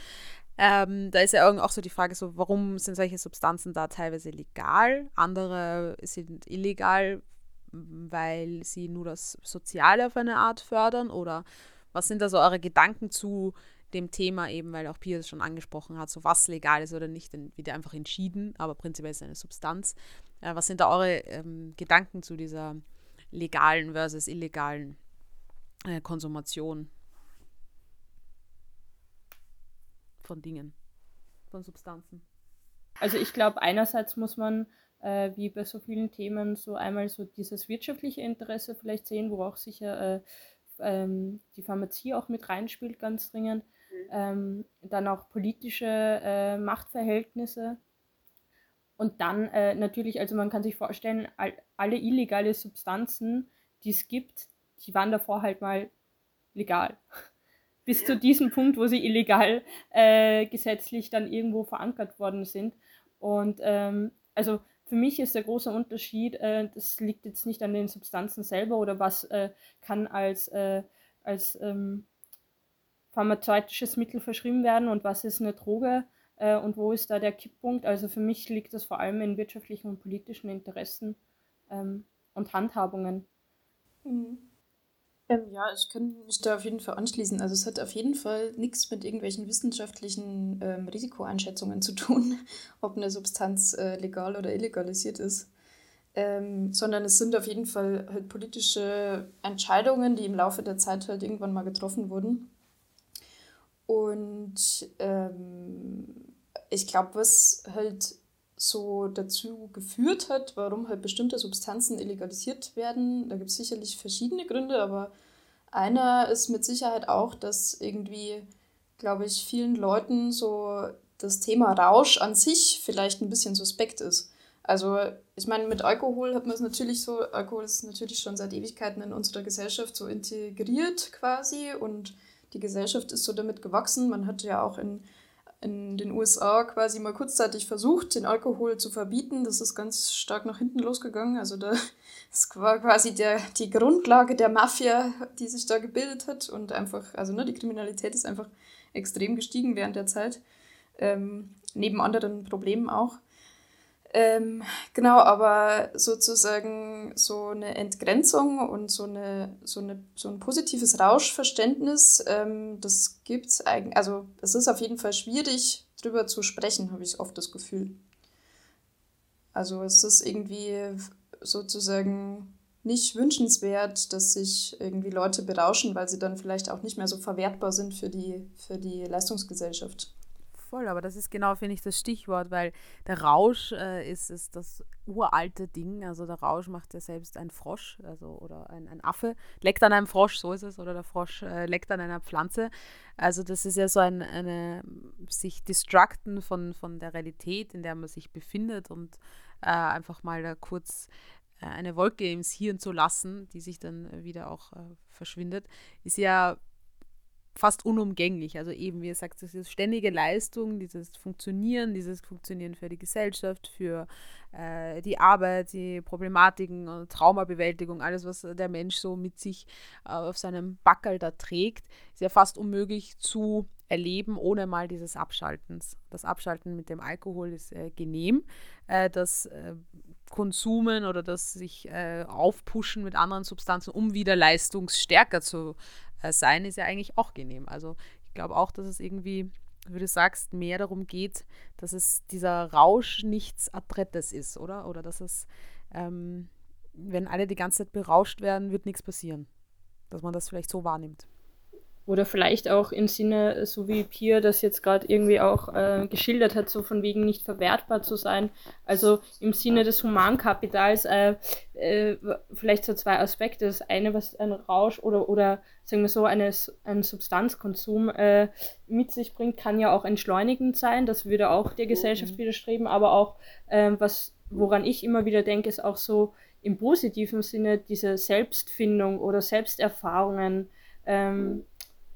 Ähm, da ist ja auch so die Frage, so, warum sind solche Substanzen da teilweise legal, andere sind illegal, weil sie nur das Soziale auf eine Art fördern? Oder was sind da so eure Gedanken zu dem Thema eben, weil auch Pia es schon angesprochen hat, so was legal ist oder nicht, dann wird einfach entschieden, aber prinzipiell ist es eine Substanz. Äh, was sind da eure ähm, Gedanken zu dieser legalen versus illegalen äh, Konsumation von Dingen, von Substanzen. Also ich glaube, einerseits muss man, äh, wie bei so vielen Themen, so einmal so dieses wirtschaftliche Interesse vielleicht sehen, wo auch sicher äh, ähm, die Pharmazie auch mit reinspielt, ganz dringend. Mhm. Ähm, dann auch politische äh, Machtverhältnisse. Und dann äh, natürlich, also man kann sich vorstellen, all, alle illegale Substanzen, die es gibt, die waren davor halt mal legal. Bis zu diesem Punkt, wo sie illegal äh, gesetzlich dann irgendwo verankert worden sind. Und ähm, also für mich ist der große Unterschied, äh, das liegt jetzt nicht an den Substanzen selber oder was äh, kann als, äh, als ähm, pharmazeutisches Mittel verschrieben werden und was ist eine Droge äh, und wo ist da der Kipppunkt. Also für mich liegt das vor allem in wirtschaftlichen und politischen Interessen ähm, und Handhabungen. Mhm. Ähm, ja, ich kann mich da auf jeden Fall anschließen. Also es hat auf jeden Fall nichts mit irgendwelchen wissenschaftlichen ähm, Risikoeinschätzungen zu tun, ob eine Substanz äh, legal oder illegalisiert ist. Ähm, sondern es sind auf jeden Fall halt politische Entscheidungen, die im Laufe der Zeit halt irgendwann mal getroffen wurden. Und ähm, ich glaube, was halt so dazu geführt hat, warum halt bestimmte Substanzen illegalisiert werden. Da gibt es sicherlich verschiedene Gründe, aber einer ist mit Sicherheit auch, dass irgendwie, glaube ich, vielen Leuten so das Thema Rausch an sich vielleicht ein bisschen suspekt ist. Also ich meine, mit Alkohol hat man es natürlich so, Alkohol ist natürlich schon seit Ewigkeiten in unserer Gesellschaft so integriert quasi und die Gesellschaft ist so damit gewachsen. Man hat ja auch in in den USA quasi mal kurzzeitig versucht, den Alkohol zu verbieten. Das ist ganz stark nach hinten losgegangen. Also da, das war quasi der, die Grundlage der Mafia, die sich da gebildet hat. Und einfach, also ne, die Kriminalität ist einfach extrem gestiegen während der Zeit. Ähm, neben anderen Problemen auch. Ähm, genau, aber sozusagen so eine Entgrenzung und so, eine, so, eine, so ein positives Rauschverständnis, ähm, das gibt es eigentlich, also es ist auf jeden Fall schwierig, drüber zu sprechen, habe ich oft das Gefühl. Also es ist irgendwie sozusagen nicht wünschenswert, dass sich irgendwie Leute berauschen, weil sie dann vielleicht auch nicht mehr so verwertbar sind für die, für die Leistungsgesellschaft voll, aber das ist genau, finde ich, das Stichwort, weil der Rausch äh, ist, ist das uralte Ding. Also der Rausch macht ja selbst ein Frosch, also oder ein, ein Affe, leckt an einem Frosch, so ist es, oder der Frosch äh, leckt an einer Pflanze. Also das ist ja so ein eine, sich distracten von, von der Realität, in der man sich befindet und äh, einfach mal da kurz äh, eine Wolke ins Hirn zu lassen, die sich dann wieder auch äh, verschwindet, ist ja fast unumgänglich. Also eben, wie ihr sagt, diese ständige Leistung, dieses Funktionieren, dieses Funktionieren für die Gesellschaft, für äh, die Arbeit, die Problematiken und Traumabewältigung, alles, was der Mensch so mit sich äh, auf seinem Backel da trägt, ist ja fast unmöglich zu erleben, ohne mal dieses Abschaltens. Das Abschalten mit dem Alkohol ist äh, genehm. Äh, das äh, Konsumen oder das sich äh, aufpushen mit anderen Substanzen, um wieder leistungsstärker zu äh, sein ist ja eigentlich auch genehm. Also ich glaube auch, dass es irgendwie, wie du sagst, mehr darum geht, dass es dieser Rausch nichts Adrettes ist, oder? Oder dass es, ähm, wenn alle die ganze Zeit berauscht werden, wird nichts passieren. Dass man das vielleicht so wahrnimmt. Oder vielleicht auch im Sinne, so wie Pia das jetzt gerade irgendwie auch äh, geschildert hat, so von wegen nicht verwertbar zu sein. Also im Sinne des Humankapitals äh, äh, vielleicht so zwei Aspekte. Das eine, was ein Rausch oder, oder sagen wir so, eine, ein Substanzkonsum äh, mit sich bringt, kann ja auch entschleunigend sein. Das würde auch der Gesellschaft widerstreben, aber auch, ähm, was, woran ich immer wieder denke, ist auch so im positiven Sinne diese Selbstfindung oder Selbsterfahrungen. Ähm,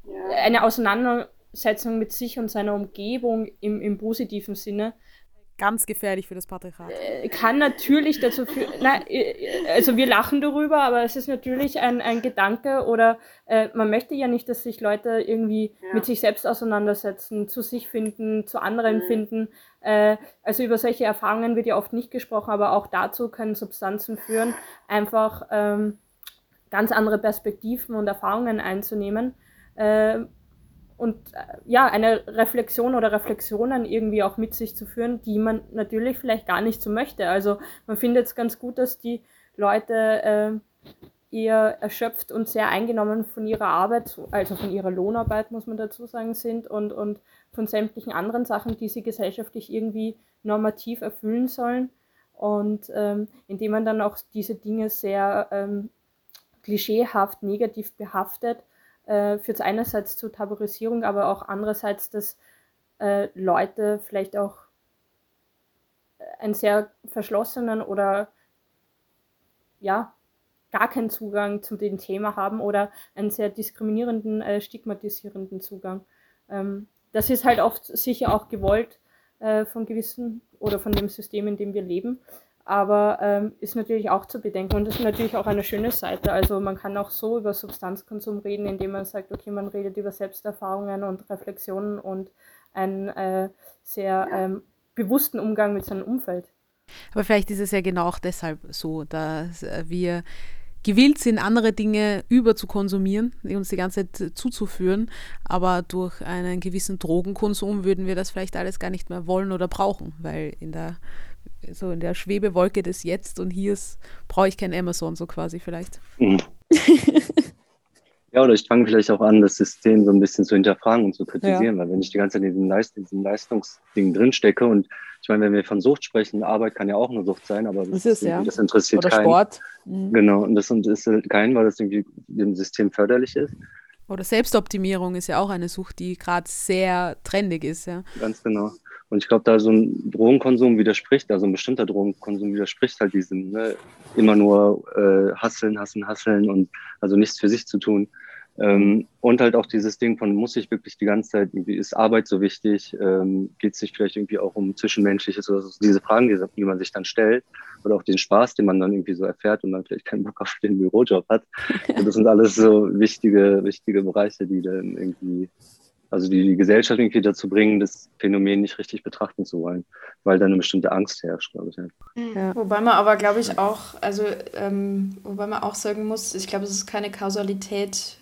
ja. eine Auseinandersetzung mit sich und seiner Umgebung im, im positiven Sinne. Ganz gefährlich für das Patriarchat. Äh, kann natürlich dazu führen, äh, also wir lachen darüber, aber es ist natürlich ein, ein Gedanke oder äh, man möchte ja nicht, dass sich Leute irgendwie ja. mit sich selbst auseinandersetzen, zu sich finden, zu anderen mhm. finden. Äh, also über solche Erfahrungen wird ja oft nicht gesprochen, aber auch dazu können Substanzen führen, einfach ähm, ganz andere Perspektiven und Erfahrungen einzunehmen äh, und äh, ja, eine Reflexion oder Reflexionen irgendwie auch mit sich zu führen, die man natürlich vielleicht gar nicht so möchte. Also man findet es ganz gut, dass die Leute äh, eher erschöpft und sehr eingenommen von ihrer Arbeit, also von ihrer Lohnarbeit, muss man dazu sagen, sind und, und von sämtlichen anderen Sachen, die sie gesellschaftlich irgendwie normativ erfüllen sollen. Und ähm, indem man dann auch diese Dinge sehr ähm, klischeehaft, negativ behaftet äh, führt es einerseits zur Tabuisierung, aber auch andererseits, dass äh, Leute vielleicht auch einen sehr verschlossenen oder ja, gar keinen Zugang zu dem Thema haben oder einen sehr diskriminierenden, äh, stigmatisierenden Zugang. Ähm, das ist halt oft sicher auch gewollt äh, von gewissen oder von dem System, in dem wir leben aber ähm, ist natürlich auch zu bedenken und das ist natürlich auch eine schöne Seite. Also man kann auch so über Substanzkonsum reden, indem man sagt, okay, man redet über Selbsterfahrungen und Reflexionen und einen äh, sehr ähm, bewussten Umgang mit seinem Umfeld. Aber vielleicht ist es ja genau auch deshalb so, dass wir gewillt sind, andere Dinge über zu konsumieren, uns die ganze Zeit zuzuführen, aber durch einen gewissen Drogenkonsum würden wir das vielleicht alles gar nicht mehr wollen oder brauchen, weil in der so in der Schwebewolke des Jetzt und Hiers brauche ich kein Amazon so quasi vielleicht. Mhm. Ja, oder ich fange vielleicht auch an, das System so ein bisschen zu hinterfragen und zu kritisieren, ja. weil wenn ich die ganze Zeit in diesem, Leist diesem Leistungsding drinstecke und ich meine, wenn wir von Sucht sprechen, Arbeit kann ja auch eine Sucht sein, aber das, das, ist, ja. das interessiert oder keinen. Sport. Mhm. Genau, und das interessiert keinen, weil das irgendwie dem System förderlich ist. Oder Selbstoptimierung ist ja auch eine Sucht, die gerade sehr trendig ist, ja. Ganz genau. Und ich glaube, da so ein Drogenkonsum widerspricht, also ein bestimmter Drogenkonsum widerspricht halt diesem, ne, immer nur äh, hasseln, hasseln, hasseln und also nichts für sich zu tun. Ähm, und halt auch dieses Ding von, muss ich wirklich die ganze Zeit, irgendwie ist Arbeit so wichtig, ähm, geht es sich vielleicht irgendwie auch um Zwischenmenschliches oder so, diese Fragen, die, die, man sich dann stellt oder auch den Spaß, den man dann irgendwie so erfährt und dann vielleicht keinen Bock auf den Bürojob hat. Und das sind alles so wichtige, wichtige Bereiche, die dann irgendwie, also die die Gesellschaft irgendwie dazu bringen, das Phänomen nicht richtig betrachten zu wollen, weil dann eine bestimmte Angst herrscht, glaube ich. Mhm. Ja. Wobei man aber, glaube ich, auch, also ähm, wobei man auch sagen muss, ich glaube, es ist keine Kausalität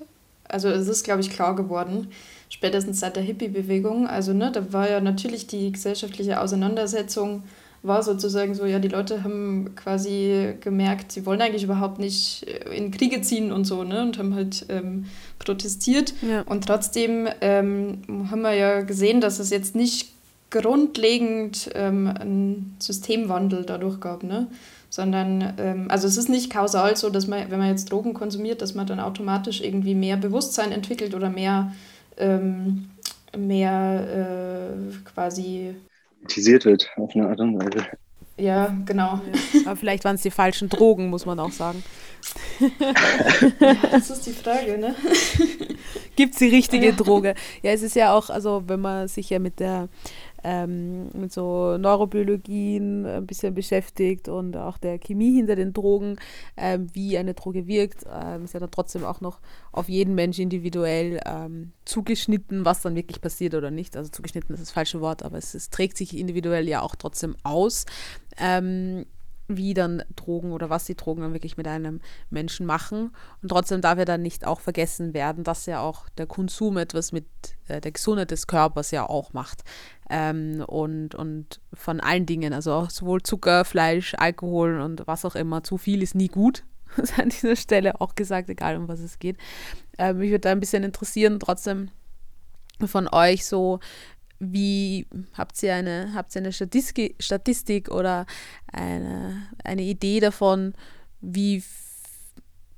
also es ist, glaube ich, klar geworden, spätestens seit der Hippie-Bewegung. Also ne, da war ja natürlich die gesellschaftliche Auseinandersetzung, war sozusagen so, ja, die Leute haben quasi gemerkt, sie wollen eigentlich überhaupt nicht in Kriege ziehen und so, ne, und haben halt ähm, protestiert. Ja. Und trotzdem ähm, haben wir ja gesehen, dass es jetzt nicht grundlegend ähm, einen Systemwandel dadurch gab, ne? sondern ähm, also es ist nicht kausal so, dass man, wenn man jetzt Drogen konsumiert, dass man dann automatisch irgendwie mehr Bewusstsein entwickelt oder mehr, ähm, mehr äh, quasi wird auf eine Art und Weise. Ja, genau. Ja. Aber vielleicht waren es die falschen Drogen, muss man auch sagen. ja, das ist die Frage, ne? Gibt es die richtige Droge? Ja, es ist ja auch, also wenn man sich ja mit der ähm, mit so Neurobiologien ein bisschen beschäftigt und auch der Chemie hinter den Drogen, ähm, wie eine Droge wirkt, ähm, ist ja dann trotzdem auch noch auf jeden Mensch individuell ähm, zugeschnitten, was dann wirklich passiert oder nicht. Also zugeschnitten ist das falsche Wort, aber es, es trägt sich individuell ja auch trotzdem aus. Ähm, wie dann Drogen oder was die Drogen dann wirklich mit einem Menschen machen. Und trotzdem darf ja dann nicht auch vergessen werden, dass ja auch der Konsum etwas mit äh, der Gesundheit des Körpers ja auch macht. Ähm, und, und von allen Dingen, also auch sowohl Zucker, Fleisch, Alkohol und was auch immer, zu viel ist nie gut. Ist an dieser Stelle auch gesagt, egal um was es geht. Ähm, mich würde da ein bisschen interessieren, trotzdem von euch so, wie habt ihr eine, habt ihr eine Statistik, Statistik oder eine, eine Idee davon, wie,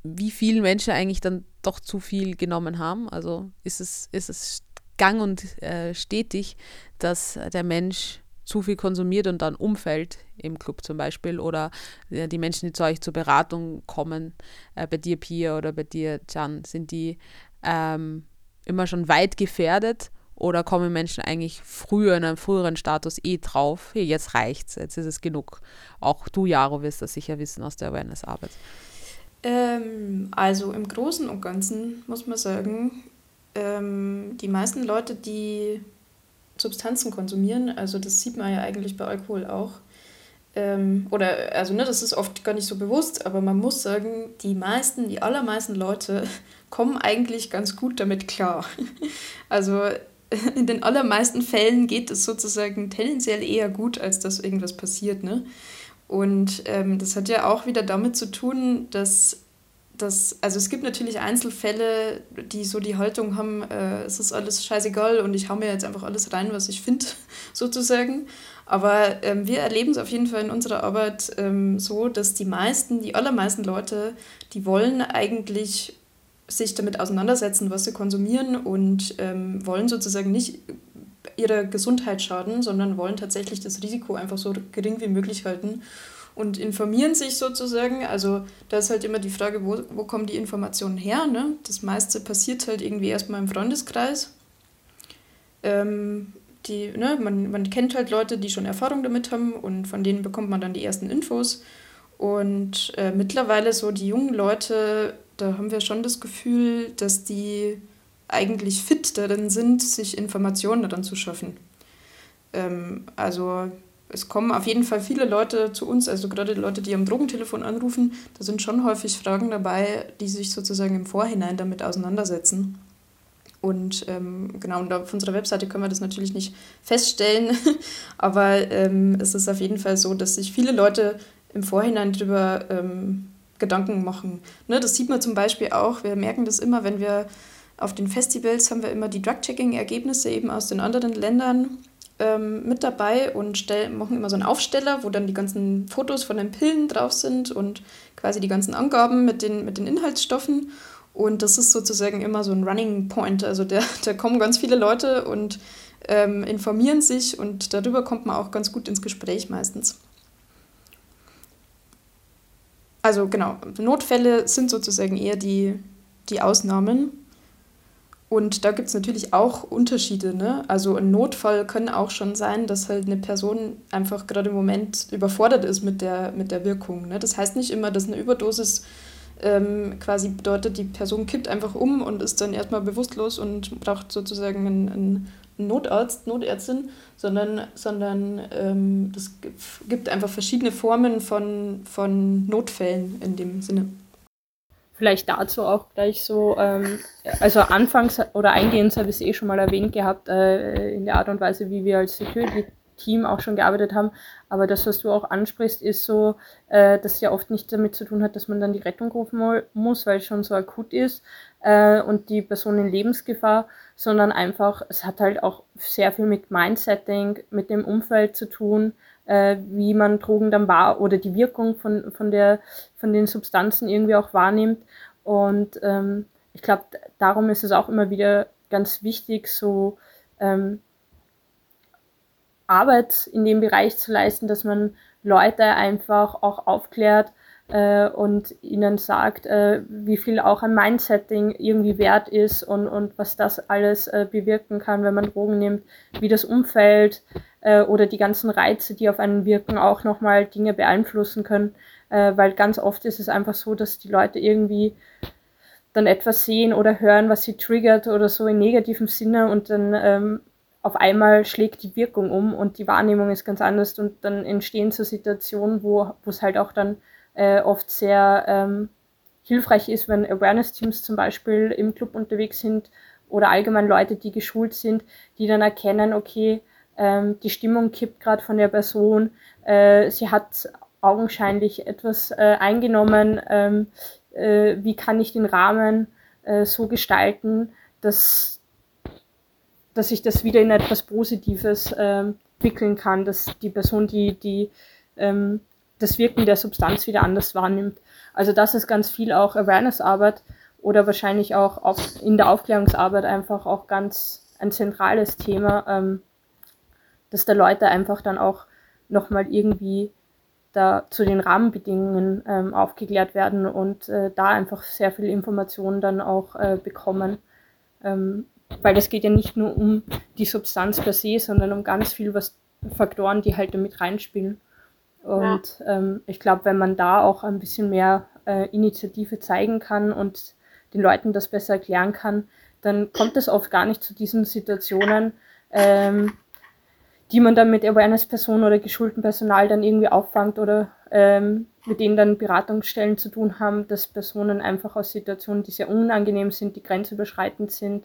wie viele Menschen eigentlich dann doch zu viel genommen haben? Also ist es, ist es gang und äh, stetig, dass der Mensch zu viel konsumiert und dann umfällt im Club zum Beispiel oder äh, die Menschen, die zu euch zur Beratung kommen, äh, bei dir Pia oder bei dir Jan, sind die ähm, immer schon weit gefährdet oder kommen Menschen eigentlich früher in einem früheren Status eh drauf, hey, jetzt reicht's, jetzt ist es genug. Auch du, Jaro, wirst das sicher wissen aus der Awareness-Arbeit. Ähm, also im Großen und Ganzen muss man sagen, ähm, die meisten Leute, die Substanzen konsumieren, also das sieht man ja eigentlich bei Alkohol auch, ähm, oder also ne, das ist oft gar nicht so bewusst, aber man muss sagen, die meisten, die allermeisten Leute kommen eigentlich ganz gut damit klar. Also in den allermeisten Fällen geht es sozusagen tendenziell eher gut, als dass irgendwas passiert. Ne? Und ähm, das hat ja auch wieder damit zu tun, dass das, also es gibt natürlich Einzelfälle, die so die Haltung haben, äh, es ist alles scheißegal und ich hau mir jetzt einfach alles rein, was ich finde, sozusagen. Aber ähm, wir erleben es auf jeden Fall in unserer Arbeit ähm, so, dass die meisten, die allermeisten Leute, die wollen eigentlich sich damit auseinandersetzen, was sie konsumieren und ähm, wollen sozusagen nicht ihrer Gesundheit schaden, sondern wollen tatsächlich das Risiko einfach so gering wie möglich halten und informieren sich sozusagen. Also da ist halt immer die Frage, wo, wo kommen die Informationen her? Ne? Das meiste passiert halt irgendwie erstmal im Freundeskreis. Ähm, die, ne, man, man kennt halt Leute, die schon Erfahrung damit haben und von denen bekommt man dann die ersten Infos. Und äh, mittlerweile so die jungen Leute da haben wir schon das Gefühl, dass die eigentlich fit darin sind, sich Informationen daran zu schaffen. Ähm, also es kommen auf jeden Fall viele Leute zu uns, also gerade Leute, die am Drogentelefon anrufen, da sind schon häufig Fragen dabei, die sich sozusagen im Vorhinein damit auseinandersetzen. Und ähm, genau, und auf unserer Webseite können wir das natürlich nicht feststellen, aber ähm, es ist auf jeden Fall so, dass sich viele Leute im Vorhinein darüber ähm, Gedanken machen. Ne, das sieht man zum Beispiel auch, wir merken das immer, wenn wir auf den Festivals haben wir immer die Drug-Checking-Ergebnisse eben aus den anderen Ländern ähm, mit dabei und stell, machen immer so einen Aufsteller, wo dann die ganzen Fotos von den Pillen drauf sind und quasi die ganzen Angaben mit den, mit den Inhaltsstoffen. Und das ist sozusagen immer so ein Running Point. Also da, da kommen ganz viele Leute und ähm, informieren sich und darüber kommt man auch ganz gut ins Gespräch meistens. Also genau, Notfälle sind sozusagen eher die, die Ausnahmen. Und da gibt es natürlich auch Unterschiede. Ne? Also ein Notfall kann auch schon sein, dass halt eine Person einfach gerade im Moment überfordert ist mit der, mit der Wirkung. Ne? Das heißt nicht immer, dass eine Überdosis ähm, quasi bedeutet, die Person kippt einfach um und ist dann erstmal bewusstlos und braucht sozusagen einen, einen Notarzt, Notärztin, sondern, sondern ähm, das gibt einfach verschiedene Formen von, von Notfällen in dem Sinne. Vielleicht dazu auch gleich so, ähm, also anfangs oder eingehend habe ich es eh schon mal erwähnt gehabt, äh, in der Art und Weise, wie wir als Security-Team auch schon gearbeitet haben. Aber das, was du auch ansprichst, ist so, äh, dass ja oft nicht damit zu tun hat, dass man dann die Rettung rufen muss, weil es schon so akut ist äh, und die Person in Lebensgefahr, sondern einfach, es hat halt auch sehr viel mit Mindsetting, mit dem Umfeld zu tun, äh, wie man Drogen dann wahr oder die Wirkung von, von, der, von den Substanzen irgendwie auch wahrnimmt. Und ähm, ich glaube, darum ist es auch immer wieder ganz wichtig, so ähm, Arbeit in dem Bereich zu leisten, dass man Leute einfach auch aufklärt, äh, und ihnen sagt, äh, wie viel auch ein Mindsetting irgendwie wert ist und, und was das alles äh, bewirken kann, wenn man Drogen nimmt, wie das Umfeld äh, oder die ganzen Reize, die auf einen wirken, auch nochmal Dinge beeinflussen können, äh, weil ganz oft ist es einfach so, dass die Leute irgendwie dann etwas sehen oder hören, was sie triggert oder so in negativem Sinne und dann ähm, auf einmal schlägt die Wirkung um und die Wahrnehmung ist ganz anders und dann entstehen so Situationen, wo es halt auch dann äh, oft sehr ähm, hilfreich ist, wenn Awareness-Teams zum Beispiel im Club unterwegs sind oder allgemein Leute, die geschult sind, die dann erkennen, okay, ähm, die Stimmung kippt gerade von der Person, äh, sie hat augenscheinlich etwas äh, eingenommen, ähm, äh, wie kann ich den Rahmen äh, so gestalten, dass, dass ich das wieder in etwas Positives ähm, wickeln kann, dass die Person, die, die ähm, das Wirken der Substanz wieder anders wahrnimmt. Also das ist ganz viel auch Awareness-Arbeit oder wahrscheinlich auch auf, in der Aufklärungsarbeit einfach auch ganz ein zentrales Thema, ähm, dass da Leute einfach dann auch nochmal irgendwie da zu den Rahmenbedingungen ähm, aufgeklärt werden und äh, da einfach sehr viel Informationen dann auch äh, bekommen. Ähm, weil es geht ja nicht nur um die Substanz per se, sondern um ganz viel was Faktoren, die halt damit reinspielen. Und ja. ähm, ich glaube, wenn man da auch ein bisschen mehr äh, Initiative zeigen kann und den Leuten das besser erklären kann, dann kommt es oft gar nicht zu diesen Situationen, ähm, die man dann mit Awareness-Personen oder geschultem Personal dann irgendwie auffangt oder ähm, mit denen dann Beratungsstellen zu tun haben, dass Personen einfach aus Situationen, die sehr unangenehm sind, die grenzüberschreitend sind,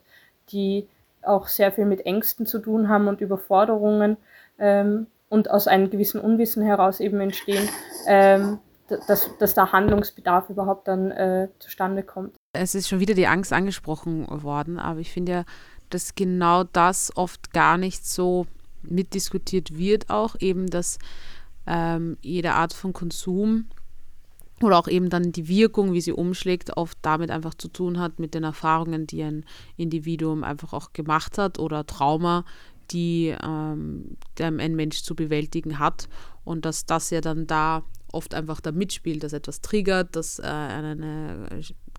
die auch sehr viel mit Ängsten zu tun haben und Überforderungen, ähm, und aus einem gewissen Unwissen heraus eben entstehen, ähm, dass, dass da Handlungsbedarf überhaupt dann äh, zustande kommt. Es ist schon wieder die Angst angesprochen worden, aber ich finde ja, dass genau das oft gar nicht so mitdiskutiert wird, auch eben, dass ähm, jede Art von Konsum oder auch eben dann die Wirkung, wie sie umschlägt, oft damit einfach zu tun hat mit den Erfahrungen, die ein Individuum einfach auch gemacht hat oder Trauma, die ähm, ein Mensch zu bewältigen hat und dass das ja dann da oft einfach da mitspielt, dass etwas triggert, dass äh, eine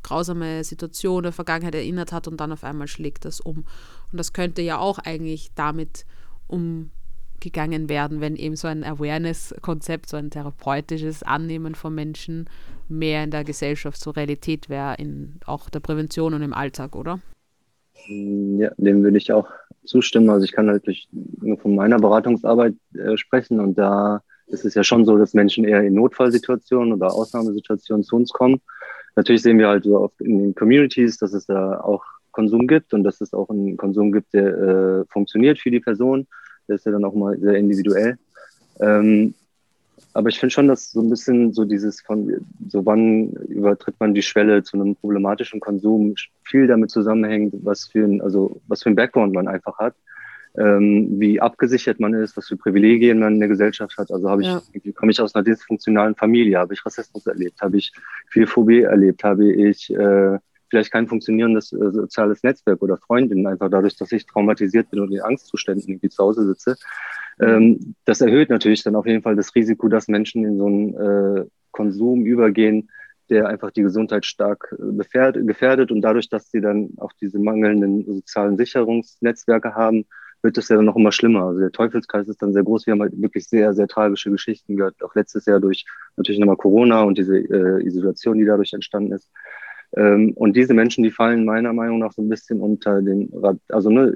grausame Situation der Vergangenheit erinnert hat und dann auf einmal schlägt das um. Und das könnte ja auch eigentlich damit umgegangen werden, wenn eben so ein Awareness-Konzept, so ein therapeutisches Annehmen von Menschen mehr in der Gesellschaft zur Realität wäre, in auch der Prävention und im Alltag, oder? Ja, dem würde ich auch zustimmen. Also ich kann durch, nur von meiner Beratungsarbeit äh, sprechen und da ist es ja schon so, dass Menschen eher in Notfallsituationen oder Ausnahmesituationen zu uns kommen. Natürlich sehen wir halt so oft in den Communities, dass es da auch Konsum gibt und dass es auch einen Konsum gibt, der äh, funktioniert für die Person. Der ist ja dann auch mal sehr individuell. Ähm, aber ich finde schon, dass so ein bisschen so dieses von, so wann übertritt man die Schwelle zu einem problematischen Konsum, viel damit zusammenhängt, was für ein, also was für ein Background man einfach hat, ähm, wie abgesichert man ist, was für Privilegien man in der Gesellschaft hat. Also habe ich, ja. komme ich aus einer dysfunktionalen Familie, habe ich Rassismus erlebt, habe ich viel Phobie erlebt, habe ich äh, vielleicht kein funktionierendes äh, soziales Netzwerk oder Freundinnen, einfach dadurch, dass ich traumatisiert bin und in Angstzuständen irgendwie zu Hause sitze. Ähm, das erhöht natürlich dann auf jeden Fall das Risiko, dass Menschen in so einen äh, Konsum übergehen, der einfach die Gesundheit stark äh, gefährdet. Und dadurch, dass sie dann auch diese mangelnden sozialen Sicherungsnetzwerke haben, wird es ja dann noch immer schlimmer. Also der Teufelskreis ist dann sehr groß. Wir haben halt wirklich sehr, sehr tragische Geschichten gehört, auch letztes Jahr durch natürlich nochmal Corona und diese äh, Isolation, die dadurch entstanden ist. Ähm, und diese Menschen, die fallen meiner Meinung nach so ein bisschen unter den, also ne,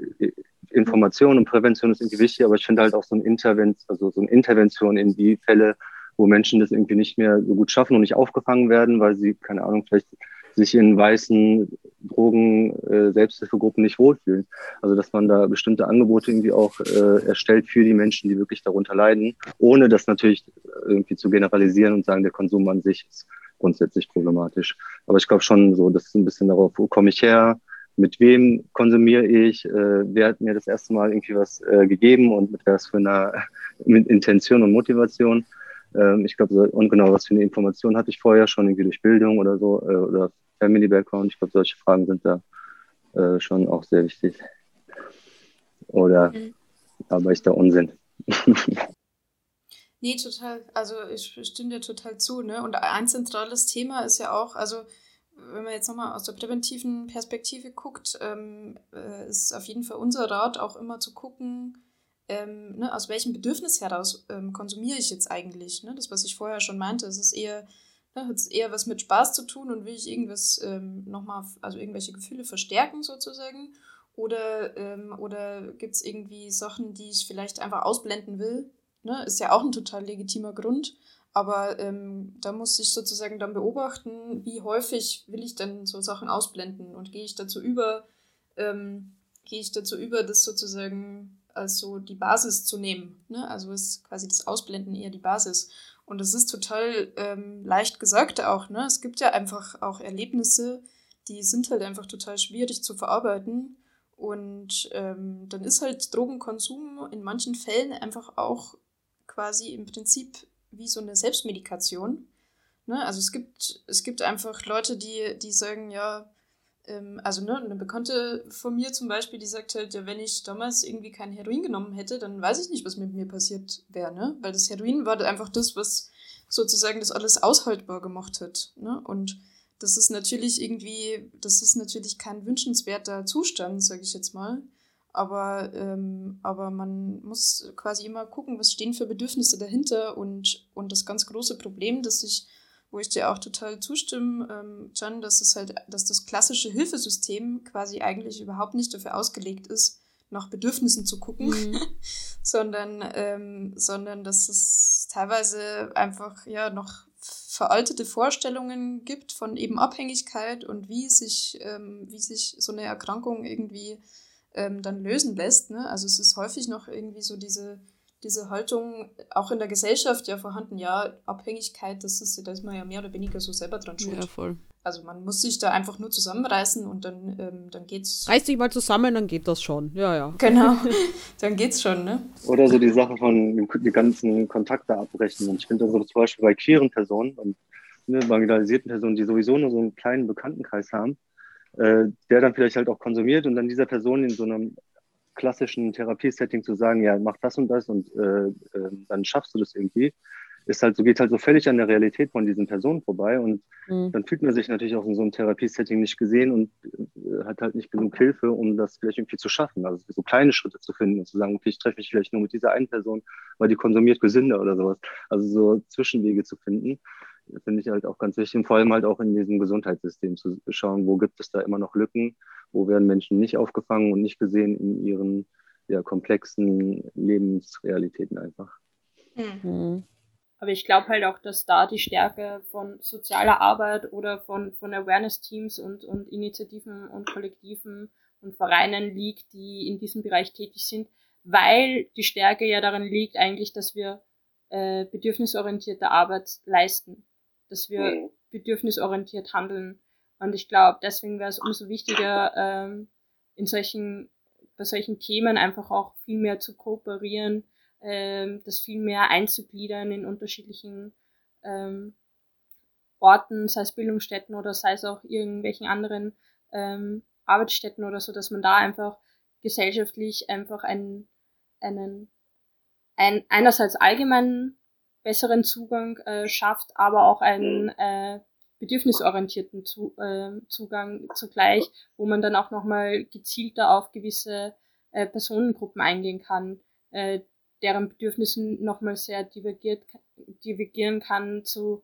Information und Prävention ist irgendwie wichtig, aber ich finde halt auch so, ein Intervention, also so eine Intervention in die Fälle, wo Menschen das irgendwie nicht mehr so gut schaffen und nicht aufgefangen werden, weil sie, keine Ahnung, vielleicht sich in weißen Drogen, äh, Selbsthilfegruppen nicht wohlfühlen. Also dass man da bestimmte Angebote irgendwie auch äh, erstellt für die Menschen, die wirklich darunter leiden, ohne das natürlich irgendwie zu generalisieren und sagen, der Konsum an sich ist grundsätzlich problematisch. Aber ich glaube schon so, das ist ein bisschen darauf, wo komme ich her, mit wem konsumiere ich, äh, wer hat mir das erste Mal irgendwie was äh, gegeben und mit was für einer mit Intention und Motivation. Ähm, ich glaube, so, und genau, was für eine Information hatte ich vorher schon, irgendwie durch Bildung oder so, äh, oder Family Background. Ich glaube, solche Fragen sind da äh, schon auch sehr wichtig. Oder mhm. aber ist da Unsinn? nee, total. Also ich stimme dir total zu. Ne? Und ein zentrales Thema ist ja auch, also wenn man jetzt nochmal aus der präventiven Perspektive guckt, ähm, äh, ist auf jeden Fall unser Rat auch immer zu gucken, ähm, ne, aus welchem Bedürfnis heraus ähm, konsumiere ich jetzt eigentlich. Ne? Das, was ich vorher schon meinte, es ist eher, ne, hat eher was mit Spaß zu tun und will ich irgendwas ähm, nochmal, also irgendwelche Gefühle verstärken sozusagen. Oder, ähm, oder gibt es irgendwie Sachen, die ich vielleicht einfach ausblenden will? Ne? Ist ja auch ein total legitimer Grund. Aber ähm, da muss ich sozusagen dann beobachten, wie häufig will ich denn so Sachen ausblenden und gehe ich dazu über, ähm, gehe ich dazu über, das sozusagen als so die Basis zu nehmen. Ne? Also ist quasi das Ausblenden eher die Basis. Und das ist total ähm, leicht gesagt auch. Ne? Es gibt ja einfach auch Erlebnisse, die sind halt einfach total schwierig zu verarbeiten. Und ähm, dann ist halt Drogenkonsum in manchen Fällen einfach auch quasi im Prinzip wie so eine Selbstmedikation. Ne? Also es gibt, es gibt einfach Leute, die, die sagen, ja, ähm, also ne, eine Bekannte von mir zum Beispiel, die sagt halt, ja, wenn ich damals irgendwie kein Heroin genommen hätte, dann weiß ich nicht, was mit mir passiert wäre, ne? Weil das Heroin war einfach das, was sozusagen das alles aushaltbar gemacht hat. Ne? Und das ist natürlich irgendwie, das ist natürlich kein wünschenswerter Zustand, sage ich jetzt mal. Aber, ähm, aber man muss quasi immer gucken, was stehen für Bedürfnisse dahinter. Und, und das ganz große Problem, das ich, wo ich dir auch total zustimme, ähm, John, dass es halt, dass das klassische Hilfesystem quasi eigentlich überhaupt nicht dafür ausgelegt ist, nach Bedürfnissen zu gucken, mhm. sondern, ähm, sondern dass es teilweise einfach ja noch veraltete Vorstellungen gibt von eben Abhängigkeit und wie sich, ähm, wie sich so eine Erkrankung irgendwie ähm, dann lösen lässt. Ne? Also es ist häufig noch irgendwie so diese, diese Haltung auch in der Gesellschaft ja vorhanden, ja, Abhängigkeit, das ist, da ist man ja mehr oder weniger so selber dran schuld. Ja, voll. Also man muss sich da einfach nur zusammenreißen und dann, ähm, dann geht's. Reiß dich mal zusammen, dann geht das schon. Ja, ja. Genau, dann geht's schon, ne? Oder so die Sache von die ganzen Kontakte abbrechen. Und ich finde das so zum Beispiel bei queeren Personen und ne, marginalisierten Personen, die sowieso nur so einen kleinen Bekanntenkreis haben, äh, der dann vielleicht halt auch konsumiert und dann dieser Person in so einem klassischen Therapiesetting zu sagen, ja, mach das und das und äh, äh, dann schaffst du das irgendwie, ist halt so, geht halt so völlig an der Realität von diesen Personen vorbei und mhm. dann fühlt man sich natürlich auch in so einem Therapiesetting nicht gesehen und äh, hat halt nicht genug Hilfe, um das vielleicht irgendwie zu schaffen. Also so kleine Schritte zu finden und zu sagen, okay, ich treffe mich vielleicht nur mit dieser einen Person, weil die konsumiert gesünder oder sowas. Also so Zwischenwege zu finden finde ich halt auch ganz wichtig, und vor allem halt auch in diesem Gesundheitssystem zu schauen, wo gibt es da immer noch Lücken, wo werden Menschen nicht aufgefangen und nicht gesehen in ihren ja, komplexen Lebensrealitäten einfach. Mhm. Aber ich glaube halt auch, dass da die Stärke von sozialer Arbeit oder von, von Awareness-Teams und, und Initiativen und Kollektiven und Vereinen liegt, die in diesem Bereich tätig sind, weil die Stärke ja darin liegt eigentlich, dass wir äh, bedürfnisorientierte Arbeit leisten, dass wir mhm. bedürfnisorientiert handeln. Und ich glaube, deswegen wäre es umso wichtiger, ähm, in solchen, bei solchen Themen einfach auch viel mehr zu kooperieren, ähm, das viel mehr einzugliedern in unterschiedlichen ähm, Orten, sei es Bildungsstätten oder sei es auch irgendwelchen anderen ähm, Arbeitsstätten oder so, dass man da einfach gesellschaftlich einfach einen, einen ein, einerseits allgemeinen besseren Zugang äh, schafft, aber auch einen äh, bedürfnisorientierten Zu, äh, Zugang zugleich, wo man dann auch nochmal gezielter auf gewisse äh, Personengruppen eingehen kann, äh, deren Bedürfnissen nochmal sehr divergiert, divergieren kann zu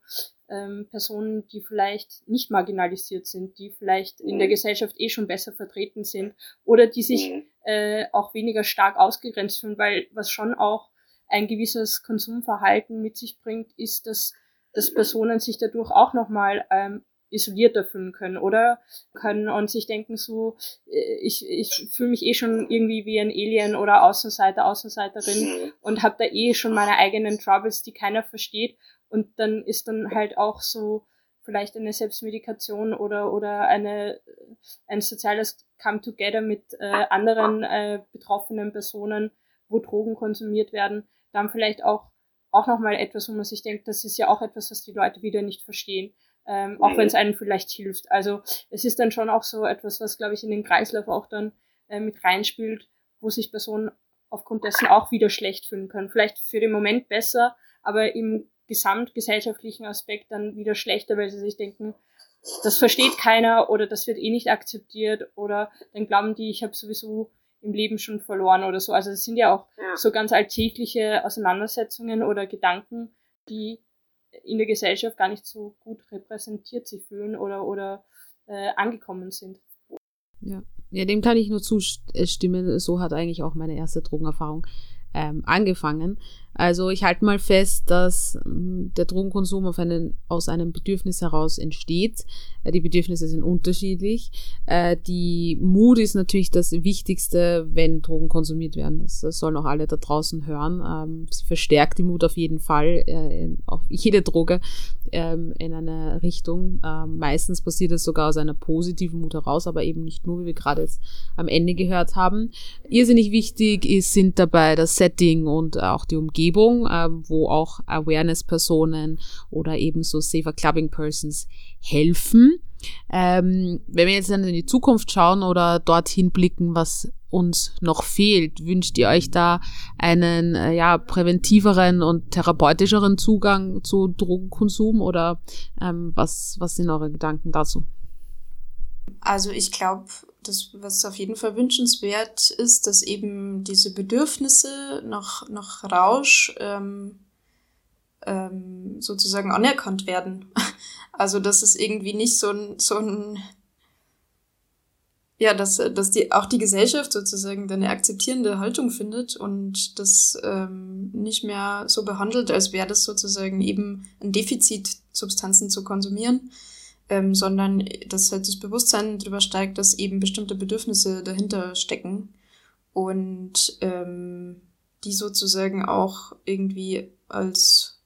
ähm, Personen, die vielleicht nicht marginalisiert sind, die vielleicht in der mhm. Gesellschaft eh schon besser vertreten sind oder die sich mhm. äh, auch weniger stark ausgegrenzt fühlen, weil was schon auch ein gewisses Konsumverhalten mit sich bringt, ist, dass, dass Personen sich dadurch auch nochmal ähm, isolierter fühlen können oder? Können und sich denken so, äh, ich, ich fühle mich eh schon irgendwie wie ein Alien oder Außenseiter, Außenseiterin und habe da eh schon meine eigenen Troubles, die keiner versteht. Und dann ist dann halt auch so vielleicht eine Selbstmedikation oder, oder eine, ein soziales Come-Together mit äh, anderen äh, betroffenen Personen, wo Drogen konsumiert werden, dann vielleicht auch, auch nochmal etwas, wo man sich denkt, das ist ja auch etwas, was die Leute wieder nicht verstehen ähm, auch wenn es einem vielleicht hilft. Also es ist dann schon auch so etwas, was, glaube ich, in den Kreislauf auch dann äh, mit reinspielt, wo sich Personen aufgrund dessen auch wieder schlecht fühlen können. Vielleicht für den Moment besser, aber im gesamtgesellschaftlichen Aspekt dann wieder schlechter, weil sie sich denken, das versteht keiner oder das wird eh nicht akzeptiert oder dann glauben die, ich habe sowieso im Leben schon verloren oder so. Also es sind ja auch ja. so ganz alltägliche Auseinandersetzungen oder Gedanken, die in der Gesellschaft gar nicht so gut repräsentiert sich fühlen oder, oder äh, angekommen sind. Ja. ja, dem kann ich nur zustimmen. So hat eigentlich auch meine erste Drogenerfahrung ähm, angefangen. Also ich halte mal fest, dass ähm, der Drogenkonsum auf einen, aus einem Bedürfnis heraus entsteht. Äh, die Bedürfnisse sind unterschiedlich. Äh, die Mut ist natürlich das Wichtigste, wenn Drogen konsumiert werden. Das, sollen auch alle da draußen hören. Ähm, sie verstärkt die Mut auf jeden Fall, äh, auf jede Droge ähm, in eine Richtung. Ähm, meistens passiert es sogar aus einer positiven Mut heraus, aber eben nicht nur, wie wir gerade jetzt am Ende gehört haben. Irrsinnig wichtig ist, sind dabei das Setting und auch die Umgebung Umgebung, äh, wo auch Awareness-Personen oder ebenso Safer Clubbing Persons helfen. Ähm, wenn wir jetzt dann in die Zukunft schauen oder dorthin blicken, was uns noch fehlt, wünscht ihr euch da einen äh, ja, präventiveren und therapeutischeren Zugang zu Drogenkonsum oder ähm, was, was sind eure Gedanken dazu? Also ich glaube, das, was auf jeden Fall wünschenswert ist, dass eben diese Bedürfnisse nach, nach Rausch ähm, ähm, sozusagen anerkannt werden. Also dass es irgendwie nicht so ein, so ein ja, dass, dass die, auch die Gesellschaft sozusagen eine akzeptierende Haltung findet und das ähm, nicht mehr so behandelt, als wäre das sozusagen eben ein Defizit, Substanzen zu konsumieren, ähm, sondern dass halt das Bewusstsein darüber steigt, dass eben bestimmte Bedürfnisse dahinter stecken und ähm, die sozusagen auch irgendwie als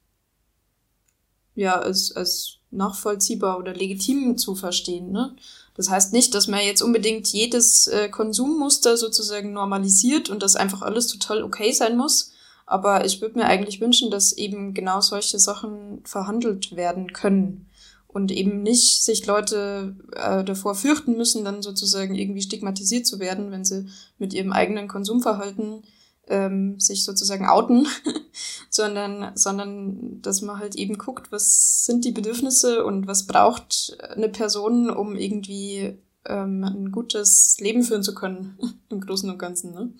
ja als, als nachvollziehbar oder legitim zu verstehen. Ne? Das heißt nicht, dass man jetzt unbedingt jedes äh, Konsummuster sozusagen normalisiert und dass einfach alles total okay sein muss. Aber ich würde mir eigentlich wünschen, dass eben genau solche Sachen verhandelt werden können und eben nicht sich Leute äh, davor fürchten müssen, dann sozusagen irgendwie stigmatisiert zu werden, wenn sie mit ihrem eigenen Konsumverhalten ähm, sich sozusagen outen, sondern, sondern dass man halt eben guckt, was sind die Bedürfnisse und was braucht eine Person, um irgendwie ähm, ein gutes Leben führen zu können, im Großen und Ganzen. Ne?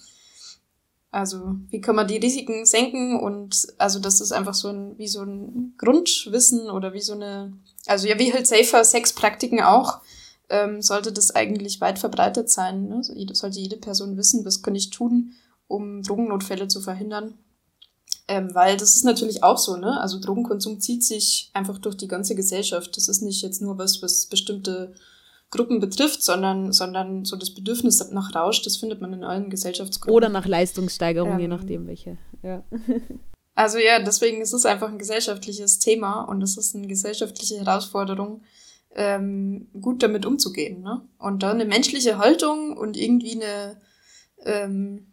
Also wie kann man die Risiken senken und also das ist einfach so ein wie so ein Grundwissen oder wie so eine also ja wie halt safer Sexpraktiken auch ähm, sollte das eigentlich weit verbreitet sein. Ne? Sollte jede Person wissen, was kann ich tun, um Drogennotfälle zu verhindern. Ähm, weil das ist natürlich auch so, ne? Also Drogenkonsum zieht sich einfach durch die ganze Gesellschaft. Das ist nicht jetzt nur was, was bestimmte Gruppen betrifft, sondern, sondern so das Bedürfnis nach Rausch, das findet man in allen Gesellschaftsgruppen. Oder nach Leistungssteigerung, ähm, je nachdem welche. Ja. Also ja, deswegen ist es einfach ein gesellschaftliches Thema und es ist eine gesellschaftliche Herausforderung, ähm, gut damit umzugehen. Ne? Und da eine menschliche Haltung und irgendwie eine ähm,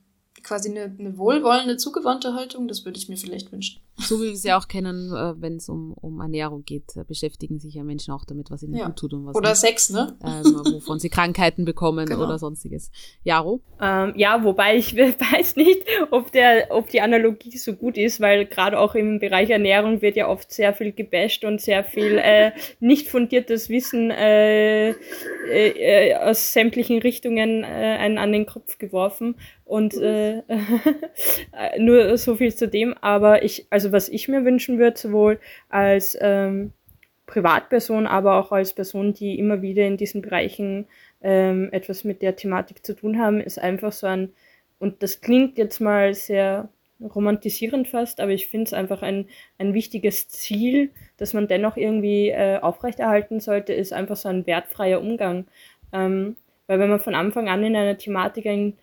quasi eine, eine wohlwollende, zugewandte Haltung, das würde ich mir vielleicht wünschen. So wie wir sie auch kennen, äh, wenn es um, um Ernährung geht, äh, beschäftigen sich ja Menschen auch damit, was ihnen ja. gut tut und was Oder nicht. Sex, ne? Ähm, wovon sie Krankheiten bekommen genau. oder sonstiges. Jaro? Ähm, ja, wobei ich weiß nicht, ob, der, ob die Analogie so gut ist, weil gerade auch im Bereich Ernährung wird ja oft sehr viel gebasht und sehr viel äh, nicht fundiertes Wissen äh, äh, äh aus sämtlichen Richtungen äh, einen an den Kopf geworfen. Und äh, nur so viel zu dem. Aber ich, also was ich mir wünschen würde, sowohl als ähm, Privatperson, aber auch als Person, die immer wieder in diesen Bereichen ähm, etwas mit der Thematik zu tun haben, ist einfach so ein, und das klingt jetzt mal sehr romantisierend fast, aber ich finde es einfach ein, ein wichtiges Ziel, das man dennoch irgendwie äh, aufrechterhalten sollte, ist einfach so ein wertfreier Umgang. Ähm, weil wenn man von Anfang an in einer Thematik ein,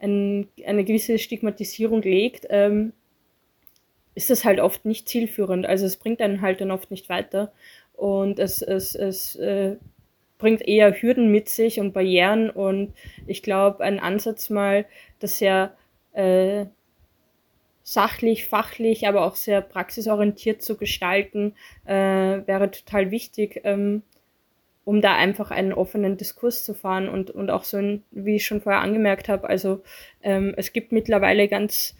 ein, eine gewisse Stigmatisierung legt, ähm, ist das halt oft nicht zielführend. Also es bringt einen halt dann oft nicht weiter. Und es, es, es äh, bringt eher Hürden mit sich und Barrieren. Und ich glaube, ein Ansatz mal, das sehr äh, sachlich, fachlich, aber auch sehr praxisorientiert zu gestalten, äh, wäre total wichtig. Ähm, um da einfach einen offenen Diskurs zu fahren und, und auch so, ein, wie ich schon vorher angemerkt habe, also ähm, es gibt mittlerweile ganz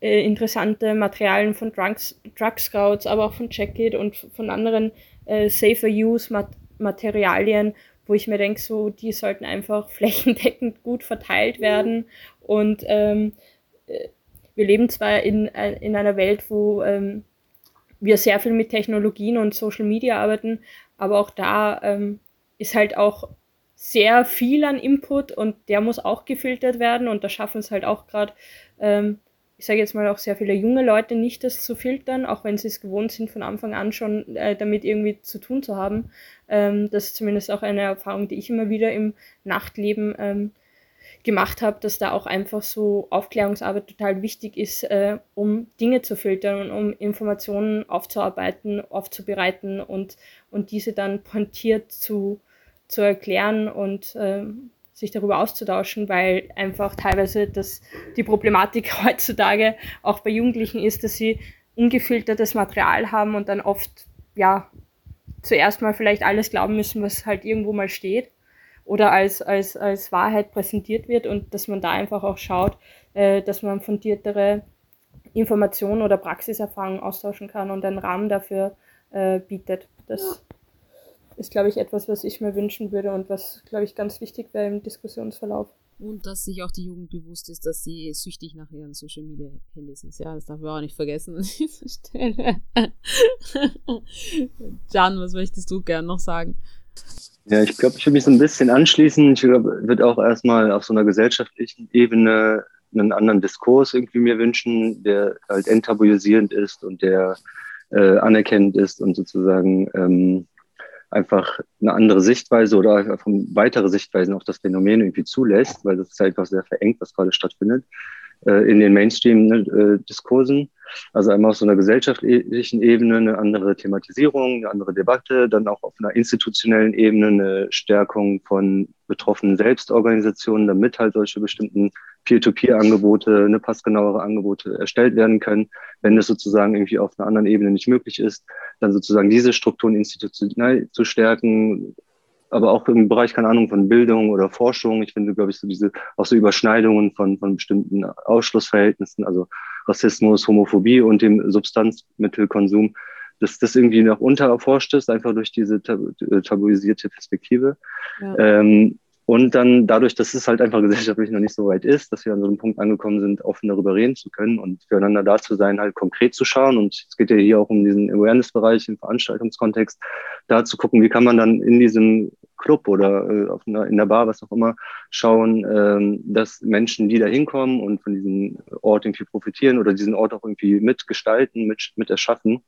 äh, interessante Materialien von Drugs, Drug Scouts, aber auch von Checkit und von anderen äh, Safer Use Mat Materialien, wo ich mir denke, so, die sollten einfach flächendeckend gut verteilt werden. Und ähm, äh, wir leben zwar in, äh, in einer Welt, wo ähm, wir sehr viel mit Technologien und Social Media arbeiten, aber auch da ähm, ist halt auch sehr viel an Input und der muss auch gefiltert werden und da schaffen es halt auch gerade, ähm, ich sage jetzt mal auch sehr viele junge Leute nicht, das zu filtern, auch wenn sie es gewohnt sind, von Anfang an schon äh, damit irgendwie zu tun zu haben. Ähm, das ist zumindest auch eine Erfahrung, die ich immer wieder im Nachtleben ähm, gemacht habe, dass da auch einfach so Aufklärungsarbeit total wichtig ist, äh, um Dinge zu filtern und um Informationen aufzuarbeiten, aufzubereiten und, und diese dann pointiert zu zu erklären und ähm, sich darüber auszutauschen, weil einfach teilweise das, die Problematik heutzutage auch bei Jugendlichen ist, dass sie ungefiltertes Material haben und dann oft, ja, zuerst mal vielleicht alles glauben müssen, was halt irgendwo mal steht oder als, als, als Wahrheit präsentiert wird und dass man da einfach auch schaut, äh, dass man fundiertere Informationen oder Praxiserfahrungen austauschen kann und einen Rahmen dafür äh, bietet. Das ist, glaube ich, etwas, was ich mir wünschen würde und was, glaube ich, ganz wichtig wäre im Diskussionsverlauf. Und dass sich auch die Jugend bewusst ist, dass sie süchtig nach ihren Social Media Handys ist. Ja, das darf man auch nicht vergessen an dieser Stelle. Jan, was möchtest du gern noch sagen? Ja, ich glaube, ich würde mich so ein bisschen anschließen. Ich glaube, würde auch erstmal auf so einer gesellschaftlichen Ebene einen anderen Diskurs irgendwie mir wünschen, der halt enttabuisierend ist und der äh, anerkennend ist und sozusagen ähm, einfach eine andere Sichtweise oder einfach weitere Sichtweisen auf das Phänomen irgendwie zulässt, weil das ist einfach sehr verengt, was gerade stattfindet äh, in den Mainstream-Diskursen. Also einmal auf so einer gesellschaftlichen Ebene eine andere Thematisierung, eine andere Debatte, dann auch auf einer institutionellen Ebene eine Stärkung von betroffenen Selbstorganisationen, damit halt solche bestimmten Peer-to-Peer-Angebote, eine passgenauere Angebote erstellt werden können. Wenn das sozusagen irgendwie auf einer anderen Ebene nicht möglich ist, dann sozusagen diese Strukturen institutionell zu stärken, aber auch im Bereich, keine Ahnung, von Bildung oder Forschung. Ich finde, glaube ich, so diese, auch so Überschneidungen von, von bestimmten Ausschlussverhältnissen, also Rassismus, Homophobie und dem Substanzmittelkonsum, dass das irgendwie noch untererforscht ist, einfach durch diese tabu tabuisierte Perspektive. Ja. Ähm, Und dann dadurch, dass es halt einfach gesellschaftlich noch nicht so weit ist, dass wir an so einem Punkt angekommen sind, offen darüber reden zu können und füreinander da zu sein, halt konkret zu schauen. Und es geht ja hier auch um diesen Awareness-Bereich im Veranstaltungskontext, da zu gucken, wie kann man dann in diesem Club oder äh, auf einer, in der Bar, was auch immer, schauen, ähm, dass Menschen, die da hinkommen und von diesem Ort irgendwie profitieren oder diesen Ort auch irgendwie mitgestalten, mit, mit erschaffen,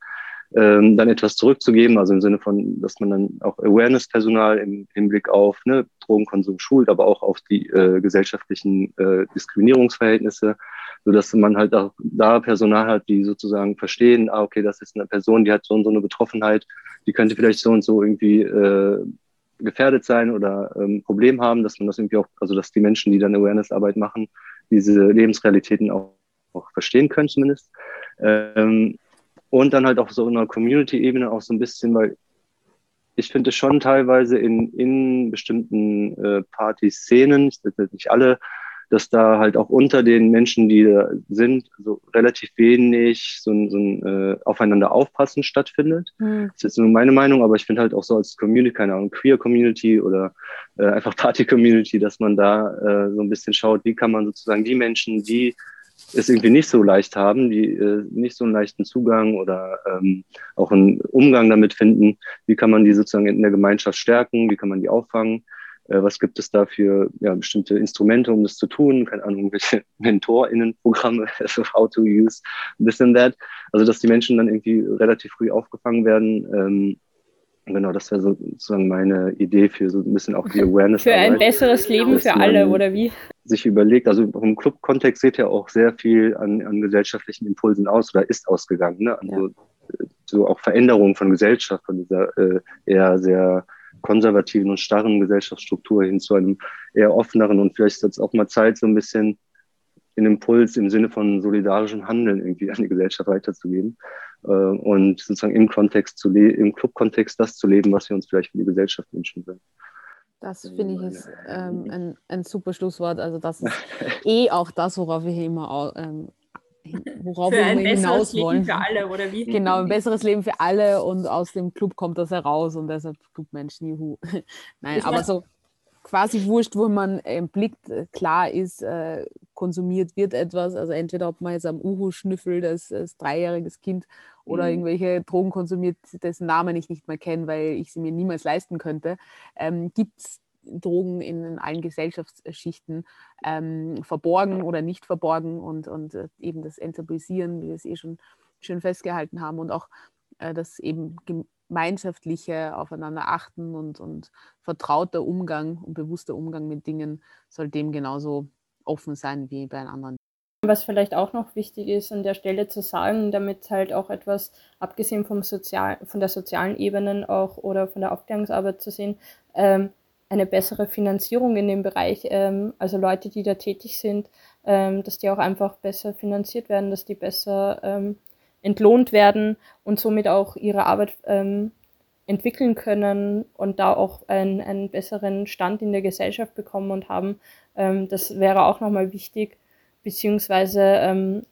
ähm, dann etwas zurückzugeben, also im Sinne von, dass man dann auch Awareness-Personal im Hinblick auf ne, Drogenkonsum schult, aber auch auf die äh, gesellschaftlichen äh, Diskriminierungsverhältnisse, so dass man halt auch da Personal hat, die sozusagen verstehen, ah, okay, das ist eine Person, die hat so und so eine Betroffenheit, die könnte vielleicht so und so irgendwie äh, gefährdet sein oder ähm, Problem haben, dass man das irgendwie auch, also dass die Menschen, die dann Awareness-Arbeit machen, diese Lebensrealitäten auch, auch verstehen können zumindest. Ähm, und dann halt auch so einer Community-Ebene auch so ein bisschen, weil ich finde schon teilweise in, in bestimmten äh, Party-Szenen, ich nicht alle, dass da halt auch unter den Menschen, die da sind, so relativ wenig so ein, so ein äh, Aufeinander aufpassen stattfindet. Mhm. Das ist jetzt nur meine Meinung, aber ich finde halt auch so als Community, keine Ahnung, Queer-Community oder äh, einfach Party-Community, dass man da äh, so ein bisschen schaut, wie kann man sozusagen die Menschen, die es irgendwie nicht so leicht haben, die äh, nicht so einen leichten Zugang oder ähm, auch einen Umgang damit finden. Wie kann man die sozusagen in der Gemeinschaft stärken? Wie kann man die auffangen? Äh, was gibt es da für ja, bestimmte Instrumente, um das zu tun? Keine Ahnung, welche MentorInnenprogramme, also how to use this and that. Also, dass die Menschen dann irgendwie relativ früh aufgefangen werden. Ähm, Genau, das wäre sozusagen meine Idee für so ein bisschen auch die Awareness. Für ein besseres Leben für alle, oder wie? Sich überlegt, also im Club-Kontext sieht ja auch sehr viel an, an, gesellschaftlichen Impulsen aus oder ist ausgegangen. Ne? Also ja. so auch Veränderungen von Gesellschaft, von dieser äh, eher sehr konservativen und starren Gesellschaftsstruktur hin zu einem eher offeneren und vielleicht ist es auch mal Zeit, so ein bisschen den Impuls im Sinne von solidarischem Handeln irgendwie an die Gesellschaft weiterzugeben äh, und sozusagen im Kontext zu im Club-Kontext das zu leben, was wir uns vielleicht für die Gesellschaft wünschen würden. Das finde ich ist ähm, ein, ein super Schlusswort. Also das ist eh auch das, worauf wir hier immer ähm, worauf für wir ein hinaus Leben wollen. für alle, oder wie? Genau, ein besseres Leben für alle und aus dem Club kommt das heraus und deshalb Clubmenschen, juhu. Nein, ich aber so quasi wurscht, wo man im Blick äh, klar ist, äh, konsumiert wird etwas. Also entweder ob man jetzt am Uhu schnüffelt als, als dreijähriges Kind oder mhm. irgendwelche Drogen konsumiert, dessen Namen ich nicht mehr kenne, weil ich sie mir niemals leisten könnte, ähm, gibt es Drogen in allen Gesellschaftsschichten ähm, verborgen oder nicht verborgen und, und äh, eben das Enttabuisieren, wie wir es eh schon schön festgehalten haben und auch äh, das eben gemeinschaftliche Aufeinander achten und, und vertrauter Umgang und bewusster Umgang mit Dingen soll dem genauso offen sein wie bei anderen. Was vielleicht auch noch wichtig ist, an der Stelle zu sagen, damit halt auch etwas, abgesehen vom Sozial, von der sozialen Ebene auch oder von der Aufklärungsarbeit zu sehen, ähm, eine bessere Finanzierung in dem Bereich, ähm, also Leute, die da tätig sind, ähm, dass die auch einfach besser finanziert werden, dass die besser ähm, entlohnt werden und somit auch ihre Arbeit ähm, entwickeln können und da auch ein, einen besseren Stand in der Gesellschaft bekommen und haben. Ähm, das wäre auch nochmal wichtig, beziehungsweise ähm,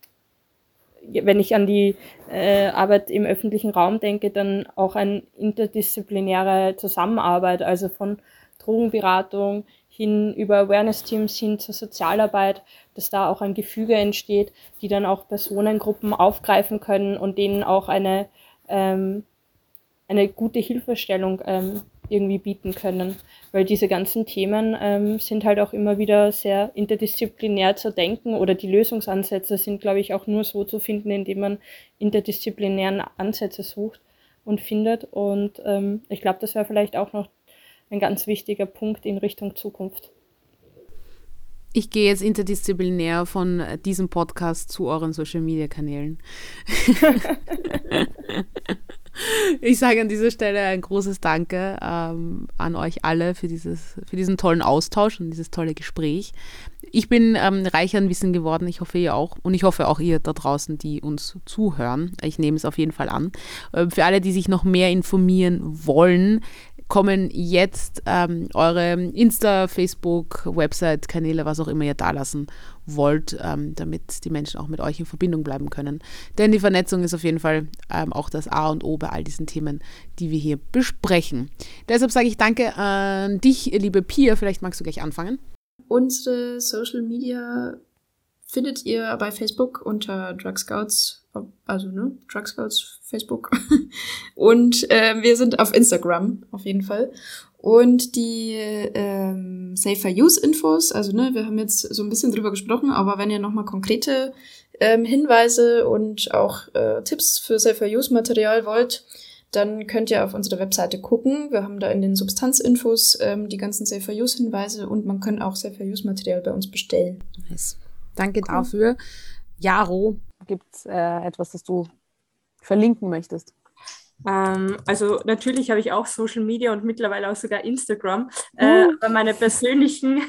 wenn ich an die äh, Arbeit im öffentlichen Raum denke, dann auch eine interdisziplinäre Zusammenarbeit, also von Drogenberatung hin über Awareness-Teams hin zur Sozialarbeit, dass da auch ein Gefüge entsteht, die dann auch Personengruppen aufgreifen können und denen auch eine, ähm, eine gute Hilfestellung ähm, irgendwie bieten können. Weil diese ganzen Themen ähm, sind halt auch immer wieder sehr interdisziplinär zu denken oder die Lösungsansätze sind, glaube ich, auch nur so zu finden, indem man interdisziplinären Ansätze sucht und findet. Und ähm, ich glaube, das wäre vielleicht auch noch ein ganz wichtiger Punkt in Richtung Zukunft. Ich gehe jetzt interdisziplinär von diesem Podcast zu euren Social-Media-Kanälen. ich sage an dieser Stelle ein großes Danke ähm, an euch alle für, dieses, für diesen tollen Austausch und dieses tolle Gespräch. Ich bin ähm, reich an Wissen geworden, ich hoffe ihr auch und ich hoffe auch ihr da draußen, die uns zuhören. Ich nehme es auf jeden Fall an. Äh, für alle, die sich noch mehr informieren wollen, kommen jetzt ähm, eure Insta, Facebook, Website-Kanäle, was auch immer ihr da lassen wollt, ähm, damit die Menschen auch mit euch in Verbindung bleiben können. Denn die Vernetzung ist auf jeden Fall ähm, auch das A und O bei all diesen Themen, die wir hier besprechen. Deshalb sage ich danke an dich, liebe Pia. Vielleicht magst du gleich anfangen. Unsere Social Media findet ihr bei Facebook unter Drug Scouts, also ne, Drug Scouts Facebook. Und äh, wir sind auf Instagram auf jeden Fall. Und die ähm, Safer Use Infos, also ne, wir haben jetzt so ein bisschen drüber gesprochen, aber wenn ihr nochmal konkrete ähm, Hinweise und auch äh, Tipps für Safer Use Material wollt, dann könnt ihr auf unsere Webseite gucken. Wir haben da in den Substanzinfos ähm, die ganzen Safer Use Hinweise und man kann auch Safer Use Material bei uns bestellen. Nice. Danke cool. dafür. Jaro, gibt es äh, etwas, das du verlinken möchtest? Ähm, also natürlich habe ich auch Social Media und mittlerweile auch sogar Instagram. Äh, uh. aber meine persönlichen,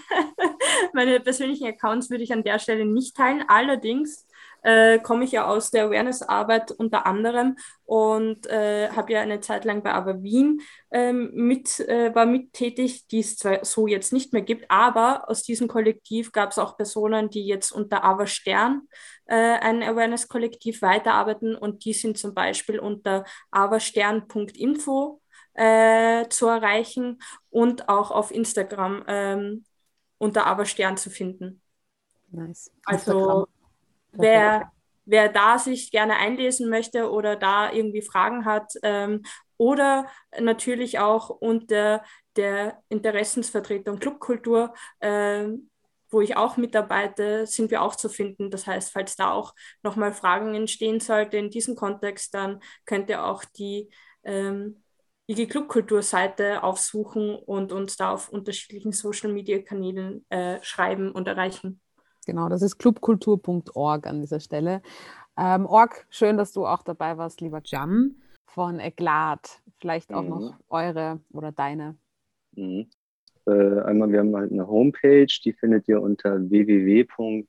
meine persönlichen Accounts würde ich an der Stelle nicht teilen. Allerdings äh, komme ich ja aus der Awareness-Arbeit unter anderem und äh, habe ja eine Zeit lang bei Aber Wien ähm, mit, äh, war mit tätig, die es zwar so jetzt nicht mehr gibt, aber aus diesem Kollektiv gab es auch Personen, die jetzt unter Aber Stern äh, ein Awareness-Kollektiv weiterarbeiten und die sind zum Beispiel unter aberstern.info äh, zu erreichen und auch auf Instagram ähm, unter Aberstern zu finden. Nice. Also wer, wer da sich gerne einlesen möchte oder da irgendwie Fragen hat ähm, oder natürlich auch unter der Interessensvertretung Clubkultur, ähm, wo ich auch mitarbeite, sind wir auch zu finden. Das heißt, falls da auch nochmal Fragen entstehen sollten in diesem Kontext, dann könnt ihr auch die ähm, IG Clubkultur-Seite aufsuchen und uns da auf unterschiedlichen Social-Media-Kanälen äh, schreiben und erreichen. Genau, das ist clubkultur.org an dieser Stelle. Ähm, Org, schön, dass du auch dabei warst, lieber Jan von Eglat. Vielleicht auch mhm. noch eure oder deine. Mhm. Äh, einmal, wir haben halt eine Homepage, die findet ihr unter www.glad.de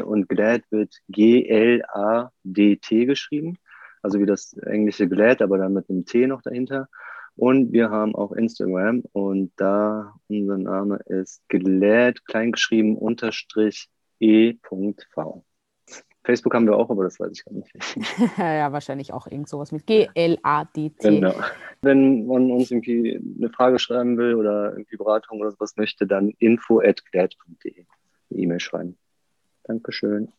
und Glad wird G-L-A-D-T geschrieben. Also wie das englische Glad, aber dann mit einem T noch dahinter. Und wir haben auch Instagram und da unser Name ist gelät, kleingeschrieben, unterstrich e.v. Facebook haben wir auch, aber das weiß ich gar nicht. ja, wahrscheinlich auch irgend sowas mit G-L-A-D-T. Genau. Wenn man uns irgendwie eine Frage schreiben will oder irgendwie Beratung oder sowas möchte, dann info at glad.de eine E-Mail schreiben. Dankeschön.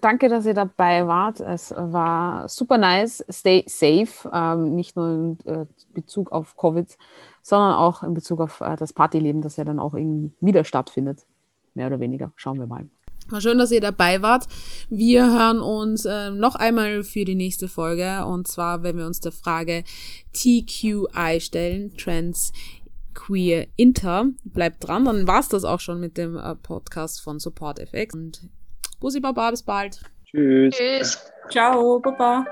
Danke, dass ihr dabei wart. Es war super nice. Stay safe, ähm, nicht nur in äh, Bezug auf Covid, sondern auch in Bezug auf äh, das Partyleben, das ja dann auch irgendwie wieder stattfindet. Mehr oder weniger. Schauen wir mal. War schön, dass ihr dabei wart. Wir hören uns äh, noch einmal für die nächste Folge. Und zwar, wenn wir uns der Frage TQI stellen, Trans Queer Inter. Bleibt dran, dann war es das auch schon mit dem äh, Podcast von Support FX. Und Bussi Baba, bis bald. Tschüss. Tschüss. Ciao, Baba.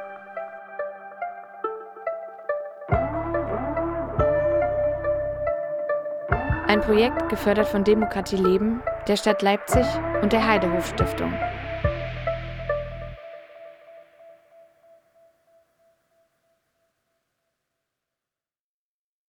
Ein Projekt gefördert von Demokratie Leben, der Stadt Leipzig und der Heidehof Stiftung.